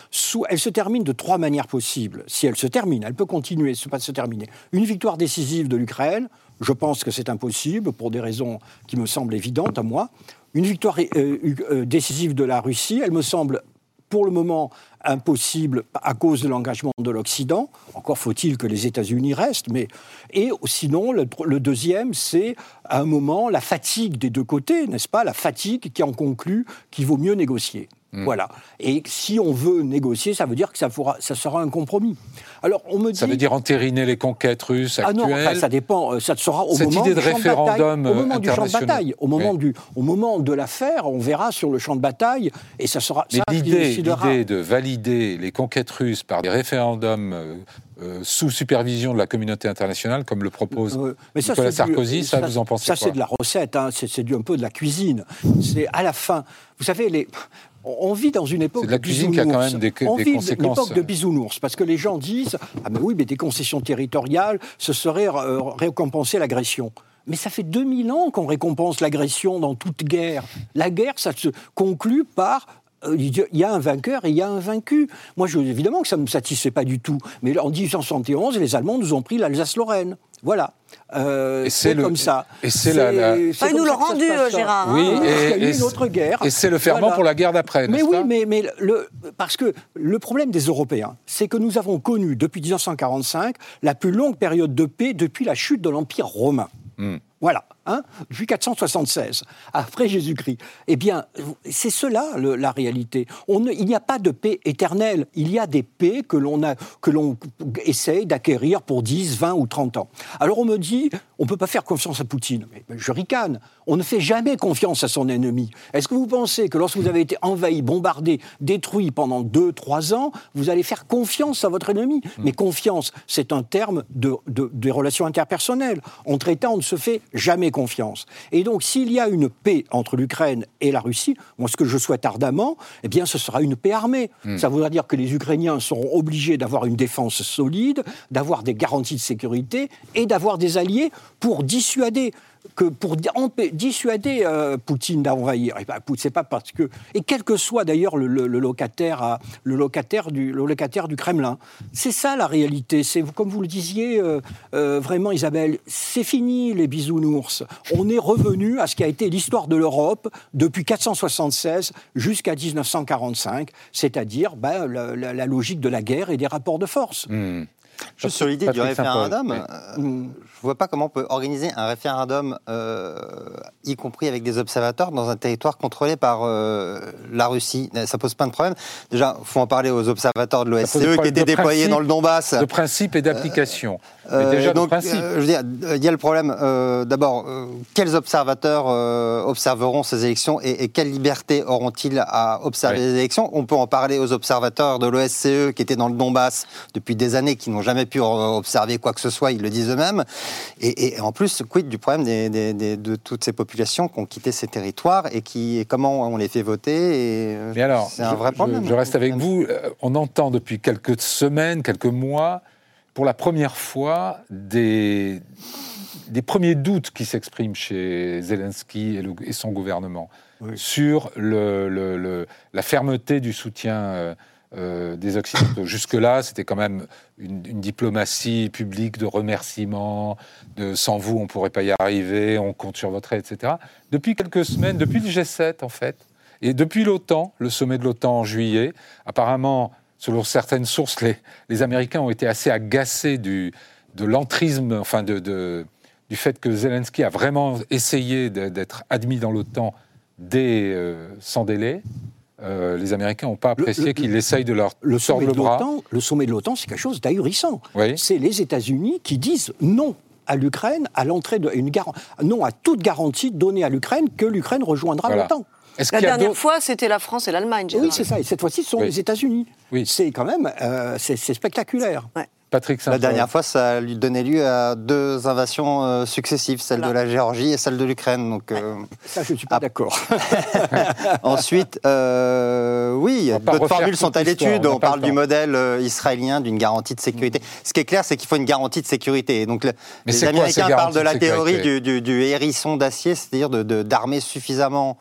Elle se termine de trois manières possibles. Si elle se termine, elle peut continuer, ne pas se terminer. Une victoire décisive de l'Ukraine, je pense que c'est impossible pour des raisons qui me semblent évidentes à moi. Une victoire euh, euh, décisive de la Russie, elle me semble pour le moment impossible à cause de l'engagement de l'Occident. Encore faut-il que les États-Unis restent, mais et sinon le deuxième, c'est à un moment la fatigue des deux côtés, n'est-ce pas? La fatigue qui en conclut qu'il vaut mieux négocier. Hmm. Voilà. Et si on veut négocier, ça veut dire que ça, fera, ça sera un compromis. Alors on me dit. Ça veut dire entériner les conquêtes russes Ah non, enfin, ça dépend. euh, Ça sera au Cette moment idée du de champ référendum, bataille. Au moment du champ de bataille. Au moment, Oui. du, au moment de l'affaire, on verra sur le champ de bataille et ça sera Mais ça l'idée, de valider les conquêtes russes par des référendums euh, euh, sous supervision de la communauté internationale, comme le propose Euh, mais ça, Nicolas du- Sarkozy, ça, vous en pensez Ça, quoi c'est de la recette, hein, c'est c'est du- un peu de la cuisine. C'est à la fin. Vous savez, les, on vit dans une époque de la de cuisine qui a quand bisounours. même des- on vit conséquences. une époque de bisounours, parce que les gens disent Ah, mais oui, mais des concessions territoriales, ce serait euh, récompenser l'agression. Mais ça fait 2000 ans qu'on récompense l'agression dans toute guerre. La guerre, ça se conclut par il y a un vainqueur et il y a un vaincu. Moi, je, évidemment que ça ne me satisfait pas du tout. Mais en 1871, les Allemands nous ont pris l'Alsace-Lorraine. Voilà. Euh, Et c'est comme ça. et c'est la- la- Enfin, nous l'ont rendu, ça. Gérard, hein. Oui, Parce qu'il y a eu et, une autre guerre. et c'est le ferment Voilà. pour la guerre d'après, Mais n'est-ce oui, pas mais, mais le, parce que le problème des Européens, c'est que nous avons connu depuis 1945 la plus longue période de paix depuis la chute de l'Empire romain. Hmm. Voilà, depuis 476, après Jésus-Christ. Eh bien, c'est cela la réalité. Il n'y a pas de paix éternelle. Il y a des paix que l'on a- que l'on essaye d'acquérir pour 10, 20 ou 30 ans. Alors on me dit, on ne peut pas faire confiance à Poutine. Mais je ricane. On ne fait jamais confiance à son ennemi. Est-ce que vous pensez que lorsque vous avez été envahi, bombardé, détruit pendant 2, 3 ans, vous allez faire confiance à votre ennemi? Mais confiance, c'est un terme de, de- des relations interpersonnelles. Entre États, on ne se fait jamais confiance. Et donc, s'il y a une paix entre l'Ukraine et la Russie, moi, ce que je souhaite ardemment, eh bien, ce sera une paix armée. Ça voudra dire que les Ukrainiens seront obligés d'avoir une défense solide, d'avoir des garanties de sécurité et d'avoir des alliés pour dissuader que pour dissuader euh, Poutine d'envahir. Et ben, c'est pas parce que et quel que soit d'ailleurs le, locataire, à- le locataire du Kremlin, c'est ça la réalité. C'est comme vous le disiez euh, euh, vraiment Isabelle, c'est fini les bisounours. On est revenu à ce qui a été l'histoire de l'Europe depuis 476 jusqu'à 1945, c'est-à-dire ben, la, logique de la guerre et des rapports de force. Hmm. Juste sur l'idée du référendum, oui. euh, je vois pas comment on peut organiser un référendum, euh, y compris avec des observateurs, dans un territoire contrôlé par euh, la Russie. Ça pose plein de problèmes. Déjà, faut en parler aux observateurs de l'OSCE qui étaient déployés dans le Donbass. De principe et d'application. Déjà, Euh, donc, euh, je veux dire, il y a le problème. euh, D'abord, quels observateurs observeront ces élections et, et quelle liberté auront-ils à observer Oui. les élections? On peut en parler aux observateurs de l'OSCE qui étaient dans le Donbass depuis des années, qui n'ont jamais pu observer quoi que ce soit. Ils le disent eux-mêmes. Et, et en plus, quid du problème des- des- des- de toutes ces populations qui ont quitté ces territoires et qui et comment on les fait voter et, Mais alors, c'est un je, vrai problème. je reste avec vous. On entend depuis quelques semaines, quelques mois, pour la première fois, des, des premiers doutes qui s'expriment chez Zelensky et, le- et son gouvernement Oui. sur le- le- le- la fermeté du soutien euh, euh, des Occidentaux. (coughs) Jusque-là, c'était quand même une, une diplomatie publique de remerciements, de sans vous, on ne pourrait pas y arriver, on compte sur votre aide, etc. Depuis quelques semaines, depuis le G7, en fait, et depuis l'OTAN, le sommet de l'OTAN en juillet, apparemment, selon certaines sources, les, les Américains ont été assez agacés du, de l'entrisme, enfin de, de- du fait que Zelensky a vraiment essayé d'être admis dans l'OTAN dès, euh, sans délai. Euh, les Américains n'ont pas apprécié qu'il essaye de leur Le sommet, le de bras. l'OTAN, le sommet de l'OTAN, c'est quelque chose d'ahurissant. Oui. C'est les États-Unis qui disent non à l'Ukraine, à l'entrée de une non à toute garantie donnée à l'Ukraine que l'Ukraine rejoindra l'OTAN. La dernière fois, c'était la France et l'Allemagne. Oui, c'est ça. Et cette fois-ci, ce sont Oui. les États-Unis. Oui. C'est quand même, euh, c'est spectaculaire. Patrick La dernière fois, ça lui donné lieu à deux invasions euh, successives, celle Voilà. de la Géorgie et celle de l'Ukraine. Donc, euh, Ça, je ne suis pas Ah. d'accord. (laughs) ensuite, euh, oui, d'autres formules sont à l'étude. on parle le du modèle euh, israélien d'une garantie de sécurité. Ce qui est clair, c'est qu'il faut une garantie de sécurité. Et Donc, le- Mais les quoi, Américains parlent de la de théorie du, du- du hérisson d'acier, c'est-à-dire de- de- d'armer suffisamment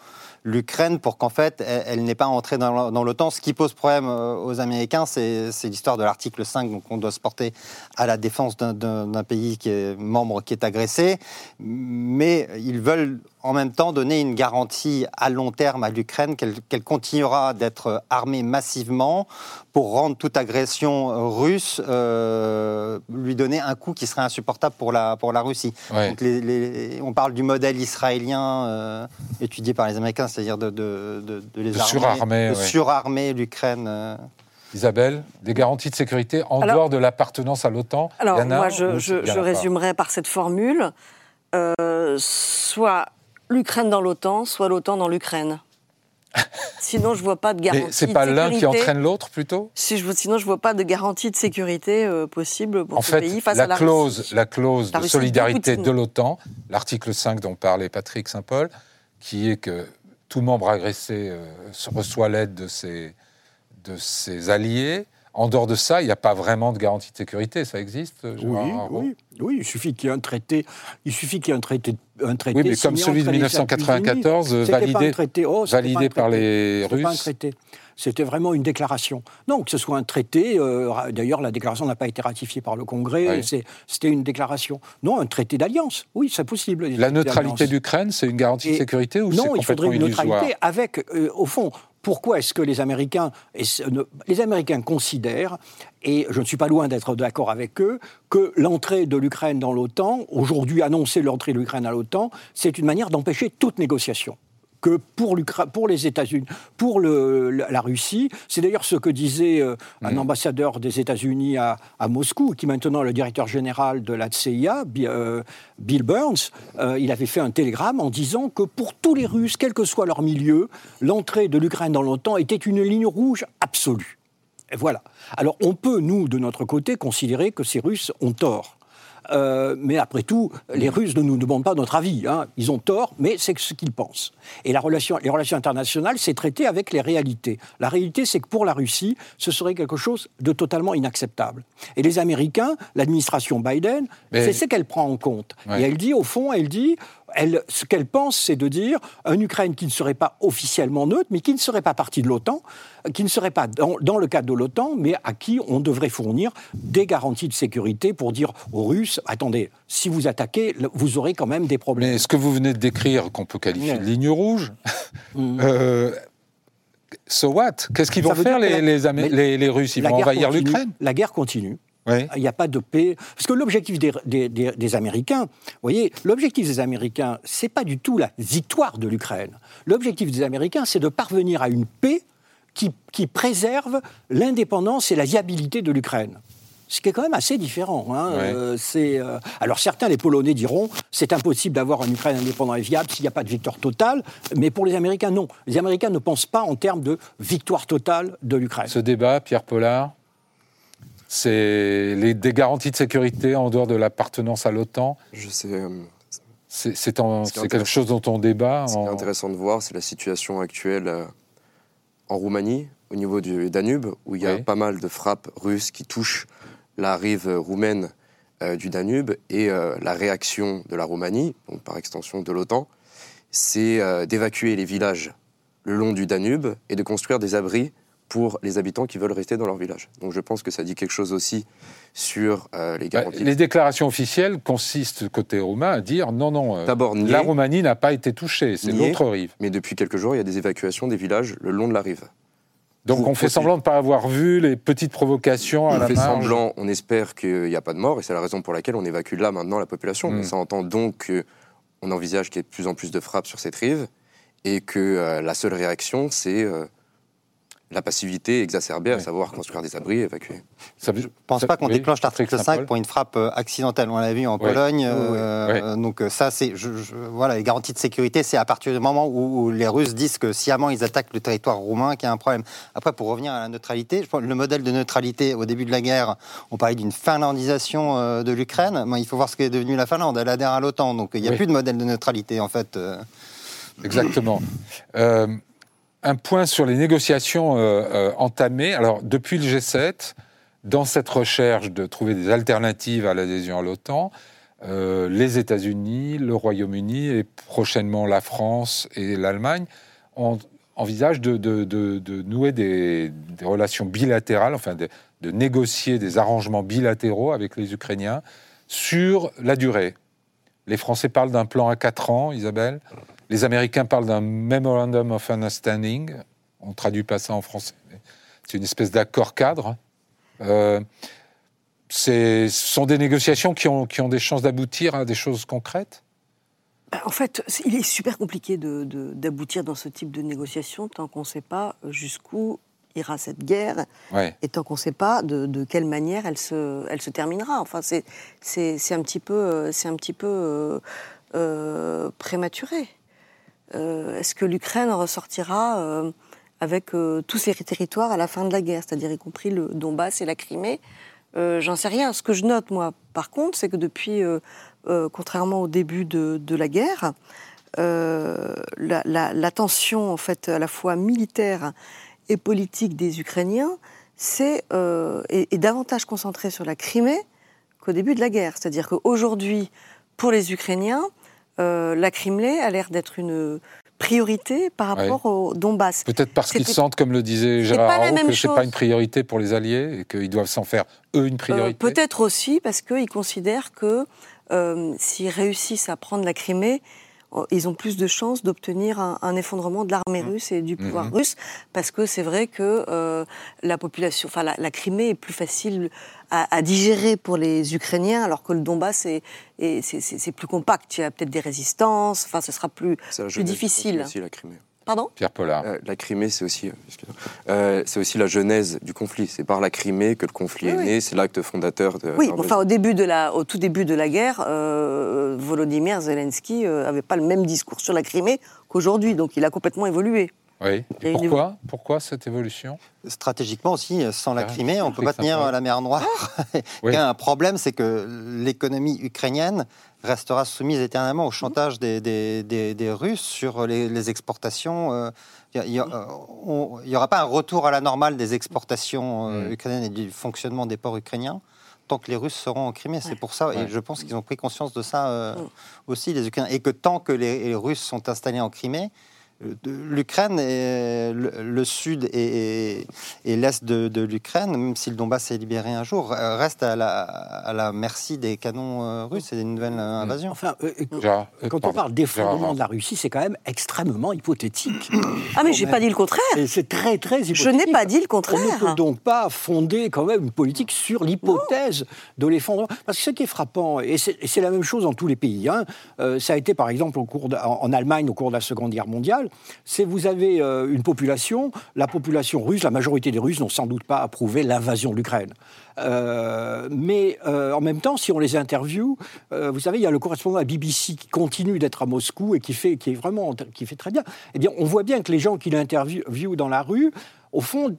l'Ukraine pour qu'en fait, elle, n'ait pas entré dans l'o- dans l'OTAN. Ce qui pose problème euh, aux Américains, c'est l'histoire de l'article 5, donc on doit se porter à la défense d'un pays qui est membre qui est agressé, mais ils veulent en même temps donner une garantie à long terme à l'Ukraine qu'elle continuera d'être armée massivement pour rendre toute agression euh, russe, euh, lui donner un coup qui serait insupportable pour la, pour la Russie. Ouais. Donc les- les- on parle du modèle israélien euh, étudié par les Américains, c'est-à-dire de, de, de- de les De armer, surarmer, de ouais. surarmer l'Ukraine. euh. Isabelle, des garanties de sécurité en Alors- dehors de l'appartenance à l'OTAN Alors, moi, je, je- je résumerai par cette formule euh, soit l'Ukraine dans l'OTAN, soit l'OTAN dans l'Ukraine. (laughs) Sinon, je vois pas de garantie c'est pas l'un qui entraîne l'autre plutôt? Si je, sinon, je vois pas de garantie de sécurité euh, possible pour En ce fait, pays face la, à la clause, Russie. la clause La de solidarité de l'OTAN, l'article 5 dont parlait Patrick Saint-Paul, qui est que tout membre agressé euh, reçoit l'aide de ses, de ses alliés. En dehors de ça, il n'y a pas vraiment de garantie de sécurité. Ça existe Oui, Haro oui, oui, il suffit qu'il y ait un traité. Il suffit qu'il y ait un traité, un traité Oui, mais comme celui de entre les 1994, États-Unis. C'était pas validé- traité. Oh, par les C'était pas un Russes. traité. C'était vraiment une déclaration. Non, que ce soit un traité. euh, D'ailleurs, la déclaration n'a pas été ratifiée par le Congrès. Oui. C'était une déclaration. Non, un traité d'alliance. Oui, c'est possible. La neutralité d'Ukraine, c'est une garantie de sécurité ou c'est Non, il faudrait une neutralité avec, euh, au fond, pourquoi est-ce que les Américains, considèrent, et je ne suis pas loin d'être d'accord avec eux, que l'entrée de l'Ukraine dans l'OTAN, aujourd'hui annoncer l'entrée de l'Ukraine à l'OTAN, c'est une manière d'empêcher toute négociation que pour, les États-Unis, pour le- la Russie. C'est d'ailleurs ce que disait euh, un Mm. ambassadeur des États-Unis à, à Moscou, qui est maintenant le directeur général de la CIA, euh, Bill Burns. Euh, il avait fait un télégramme en disant que pour tous les Russes, quel que soit leur milieu, l'entrée de l'Ukraine dans l'OTAN était une ligne rouge absolue. Et voilà. Alors on peut, nous, de notre côté, considérer que ces Russes ont tort. Euh, mais après tout, les Russes ne nous demandent pas notre avis. hein. Ils ont tort, mais c'est ce qu'ils pensent. Et la relation, les relations internationales, c'est traiter avec les réalités. La réalité, c'est que pour la Russie, ce serait quelque chose de totalement inacceptable. Et les Américains, l'administration Biden, Mais- c'est ce qu'elle prend en compte. Ouais. Et elle dit, au fond, elle dit, elle, ce qu'elle pense, c'est de dire un Ukraine qui ne serait pas officiellement neutre, mais qui ne serait pas partie de l'OTAN, qui ne serait pas dans, dans le cadre de l'OTAN, mais à qui on devrait fournir des garanties de sécurité pour dire aux Russes, attendez, si vous attaquez, vous aurez quand même des problèmes. Mais ce que vous venez de décrire, qu'on peut qualifier Ouais. de ligne rouge, Mm. (laughs) euh, so what? Qu'est-ce qu'ils vont faire les, la- les, Amé- mais les- les Russes? Ils vont envahir l'Ukraine? La guerre continue. Il n'y a pas de paix. Parce que l'objectif des, des- des- des Américains, vous voyez, l'objectif des Américains, c'est pas du tout la victoire de l'Ukraine. L'objectif des Américains, c'est de parvenir à une paix qui, qui préserve l'indépendance et la viabilité de l'Ukraine. ce qui est quand même assez différent. hein. Ouais. Euh, c'est, euh, Alors certains, les Polonais diront, c'est impossible d'avoir une Ukraine indépendante et viable s'il n'y a pas de victoire totale, mais pour les Américains, non. Les Américains ne pensent pas en termes de victoire totale de l'Ukraine. Ce débat, Pierre Pollard, c'est les- des garanties de sécurité en dehors de l'appartenance à l'OTAN. Je sais. euh, C'est c'est en- Ce qui est c'est quelque chose dont on débat. Ce qui est intéressant de voir, c'est la situation actuelle euh, en Roumanie, au niveau du Danube, où il y a Oui. pas mal de frappes russes qui touchent la rive roumaine euh, du Danube. Et la réaction de la Roumanie, donc par extension de l'OTAN, c'est d'évacuer les villages le long du Danube et de construire des abris pour les habitants qui veulent rester dans leur village. Donc je pense que ça dit quelque chose aussi sur euh, les Bah, garanties. les déclarations officielles consistent côté roumain à dire non, non, euh, nier, la Roumanie n'a pas été touchée, c'est l'autre rive. mais depuis quelques jours, il y a des évacuations des villages le long de la rive. Donc on fait semblant de ne pas avoir vu les petites provocations à On la fait marge. semblant, on espère qu'il n'y a pas de mort, et c'est la raison pour laquelle on évacue là maintenant la population. Mm. Mais ça entend donc qu'on envisage qu'il y ait de plus en plus de frappes sur cette rive, et que euh, la seule réaction, c'est euh, la passivité exacerbée, à savoir construire des abris et évacuer. Ça Je pense ça- pas qu'on oui, déclenche l'article 5 Saint-Paul. pour une frappe euh, accidentelle. On l'a vu en. Pologne. Oui, oui. euh, euh, Donc euh, ça, c'est je- je- voilà, les garanties de sécurité, c'est à partir du moment où, où les Russes disent que sciemment ils attaquent le territoire roumain qu'il y a un problème. Après, pour revenir à la neutralité, je pense que le modèle de neutralité au début de la guerre, on parlait d'une finlandisation euh, de l'Ukraine. Bon, il faut voir ce qu'est devenu la Finlande. Elle adhère à l'OTAN, donc il n'y a Oui. plus de modèle de neutralité en fait. euh. Exactement. Euh, un point sur les négociations euh, euh, entamées. Alors, depuis le G7, dans cette recherche de trouver des alternatives à l'adhésion à l'OTAN, euh, les États-Unis, le Royaume-Uni et prochainement la France et l'Allemagne en- envisagent de, nouer des, des relations bilatérales, enfin de, négocier des arrangements bilatéraux avec les Ukrainiens sur la durée. Les Français parlent d'un plan à quatre ans, Isabelle? Les Américains parlent d'un Memorandum of Understanding. On ne traduit pas ça en français. C'est une espèce d'accord cadre. Euh, ce sont des négociations qui ont, qui ont des chances d'aboutir à des choses concrètes? Bah, En fait, il est super compliqué d'aboutir dans ce type de négociation tant qu'on ne sait pas jusqu'où ira cette guerre ouais. et tant qu'on ne sait pas de, de quelle manière elle se, elle se terminera. Enfin, c'est un petit peu, euh, un petit peu euh, euh, prématuré. Euh, Est-ce que l'Ukraine ressortira euh, avec euh, tous ses territoires à la fin de la guerre, c'est-à-dire y compris le Donbass et la Crimée? J'en sais rien. Ce que je note, moi, par contre, c'est que depuis, contrairement au début de, la guerre, euh, la, tension, en fait, à la fois militaire et politique des Ukrainiens, est davantage concentrée sur la Crimée qu'au début de la guerre. C'est-à-dire qu'aujourd'hui, pour les Ukrainiens, euh, la Crimée a l'air d'être une priorité par rapport au Donbass. Peut-être parce qu'ils sentent, comme le disait Gérard pas Haro, que c'est pas chose. une priorité pour les Alliés et qu'ils doivent s'en faire, eux, une Euh, priorité. Peut-être aussi parce qu'ils considèrent que euh, s'ils réussissent à prendre la Crimée, ils ont plus de chances d'obtenir un, un effondrement de l'armée russe et du pouvoir Mhm. russe, parce que c'est vrai que euh, la population, enfin la, la Crimée est plus facile à, à digérer pour les Ukrainiens, alors que le Donbass est, est- c'est- plus compact. Il y a peut-être des résistances. Enfin, ce sera plus plus difficile. aussi, la Crimée. Pardon Pierre Pollard. Euh, la Crimée, c'est aussi, euh, euh, c'est aussi la genèse du conflit. C'est par la Crimée que le conflit Oui, est oui. né. C'est l'acte fondateur de. Oui, enfin au début de la, au tout début de la guerre, euh, Volodymyr Zelensky n'avait pas le même discours sur la Crimée qu'aujourd'hui, donc il a complètement évolué. Oui. Et une pourquoi cette évolution Stratégiquement aussi, sans la Ah, Crimée, on ne peut pas tenir Saint-Paul. la mer Noire. (laughs) Oui. Il y a un problème, c'est que l'économie ukrainienne restera soumise éternellement au chantage des, des- des- des Russes sur les, les exportations. euh, Il n'y aura pas un retour à la normale des exportations euh, Mm. ukrainiennes et du fonctionnement des ports ukrainiens tant que les Russes seront en Crimée. C'est pour ça, Ouais. et je pense qu'ils ont pris conscience de ça euh, Mm. aussi, les Ukrainiens. Et que tant que les, les Russes sont installés en Crimée, euh, l'Ukraine, et le, le sud et, et- et l'est de, de l'Ukraine, même si le Donbass est libéré un jour, reste à la, à la merci des canons euh, russes et des nouvelles euh, invasions. Enfin, euh, Gérard, quand on parle d'effondrement de la Russie, c'est quand même extrêmement hypothétique. (coughs) Ah mais j'ai pas dit le contraire. C'est très, très hypothétique. Je n'ai pas dit le On ne contraire. peut donc pas fonder quand même une politique sur l'hypothèse de l'effondrement. Parce que ce qui est frappant, et c'est et c'est la même chose dans tous les pays, hein, euh, ça a été par exemple au cours de- en, en Allemagne au cours de la Seconde Guerre mondiale, mondiale, c'est vous avez euh, une population, la population russe, la majorité des Russes n'ont sans doute pas approuvé l'invasion de l'Ukraine. Euh, mais euh, en même temps, si on les interviewe, vous savez, il y a le correspondant à BBC qui continue d'être à Moscou et qui fait, qui est vraiment, qui fait très bien. Eh bien, on voit bien que les gens qui l'interviewent dans la rue, au fond,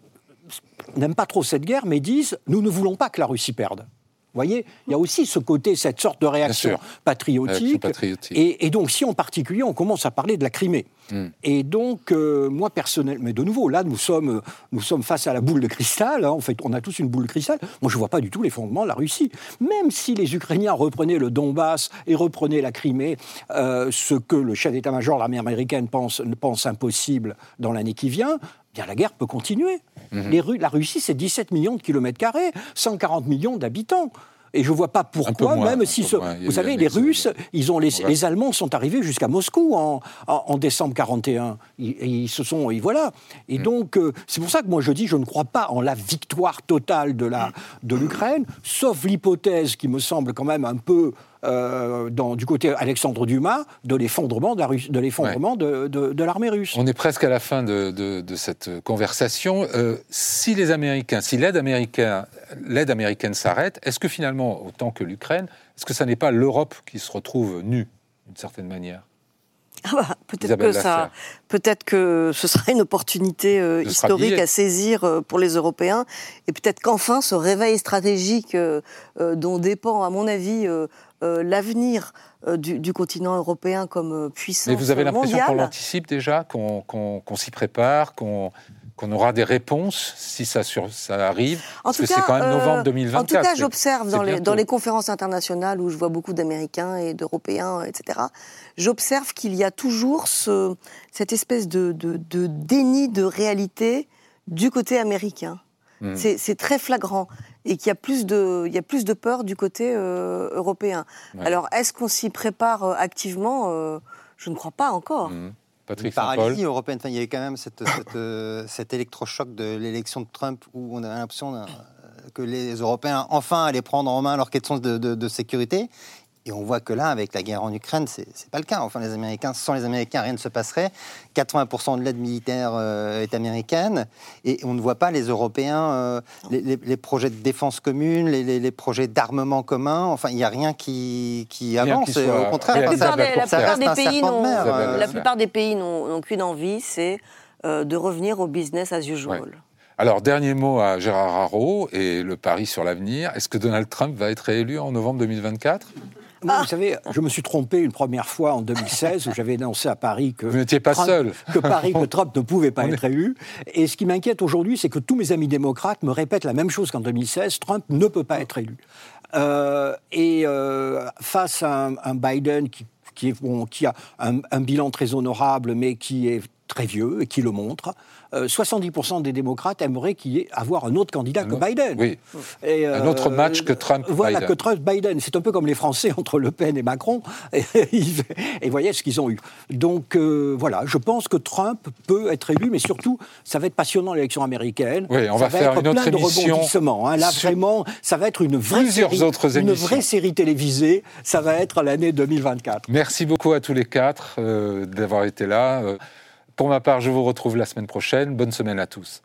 n'aiment pas trop cette guerre, mais disent nous ne voulons pas que la Russie perde. Vous voyez, il y a aussi ce côté, cette sorte de réaction patriotique. Et, donc, si en particulier, on commence à parler de la Crimée. Hmm. Et donc, euh, moi personnellement, mais de nouveau, là, nous sommes, nous sommes face à la boule de cristal. Hein. en fait, on a tous une boule de cristal. Moi, je ne vois pas du tout les fondements de la Russie. Même si les Ukrainiens reprenaient le Donbass et reprenaient la Crimée, euh, ce que le chef d'état-major de l'armée américaine pense, pense impossible dans l'année qui vient, bien la guerre peut continuer. Mhm. Les, la Russie, c'est 17 millions de kilomètres carrés, 140 millions d'habitants. Et je ne vois pas pourquoi, même si ce, vous savez, les Russes, ils ont les, les, Allemands sont arrivés jusqu'à Moscou en, en, décembre 41. Ils, ils, se sont, et voilà. Et mm. donc, euh, c'est pour ça que moi je dis, je ne crois pas en la victoire totale de de l'Ukraine, sauf l'hypothèse qui me semble quand même un peu euh, dans, du côté Alexandre Dumas de l'effondrement de l'armée de, de, russe. On est presque à la fin de, cette conversation. Euh, si les Américains, si l'aide américaine, l'aide américaine s'arrête, est-ce que finalement, autant que l'Ukraine, est-ce que ça n'est pas l'Europe qui se retrouve nue d'une certaine manière? Ah bah, peut-être que ça, peut-être que ce sera une opportunité euh, historique à saisir pour les Européens, et peut-être qu'enfin ce réveil stratégique dont dépend, à mon avis, euh, l'avenir euh, du, continent européen comme euh, puissance Mais vous avez l'impression qu'on l'anticipe déjà, qu'on s'y prépare, qu'on aura des réponses si ça, sur, ça arrive? En Parce que c'est quand même novembre 2024. En tout cas, j'observe dans les, dans les, conférences internationales où je vois beaucoup d'Américains et d'Européens, etc., j'observe qu'il y a toujours ce, cette espèce de, de, déni de réalité du côté américain. Hmm. C'est très flagrant et qu'il y a plus de, il y a plus de peur du côté euh, européen. Alors, est-ce qu'on s'y prépare euh, activement euh, Je ne crois pas encore. Mmh. Patrick paralysie européenne. il y avait quand même cette, cet électrochoc de l'élection de Trump où on a l'impression que les Européens enfin allaient prendre en main leur question de, de sécurité. Et on voit que là, avec la guerre en Ukraine, c'est n'est pas le cas. Enfin, les Américains, sans les Américains, rien ne se passerait. 80% de l'aide militaire euh, est américaine. Et on ne voit pas les Européens, euh, les, projets de défense commune, les, projets d'armement commun. Enfin, il n'y a rien qui, qui avance. Au contraire, la plupart, des, pays la plupart des pays n'ont qu'une envie, c'est euh, de revenir au business as usual. Alors, dernier mot à Gérard Haro et le pari sur l'avenir. Est-ce que Donald Trump va être réélu en novembre 2024 vous savez, je me suis trompé une première fois en 2016 où j'avais annoncé à Paris que. Vous n'étiez pas seul. Que Paris, que Trump ne pouvait pas être élu. Et ce qui m'inquiète aujourd'hui, c'est que tous mes amis démocrates me répètent la même chose qu'en 2016 Trump ne peut pas être élu. Euh, et euh, face à un, Biden qui, qui, qui a un, un, bilan très honorable, mais qui est très vieux et qui le montre, 70% euh, des démocrates aimeraient qu'il y ait avoir un autre candidat que Biden. Oui. Et, un autre euh, match que Trump. Voilà, que Trump-Biden. C'est un peu comme les Français entre Le Pen et Macron. Et, (laughs) et voyez ce qu'ils ont eu. Donc euh, voilà, je pense que Trump peut être élu, mais surtout, ça va être passionnant l'élection américaine. Oui, on va, faire une autre plein. De rebondissements, hein. Là, vraiment, ça va être une vraie, Plusieurs série, autres une vraie série télévisée. Ça va être l'année 2024. Merci beaucoup à tous les quatre d'avoir été là. Pour ma part, je vous retrouve la semaine prochaine. Bonne semaine à tous.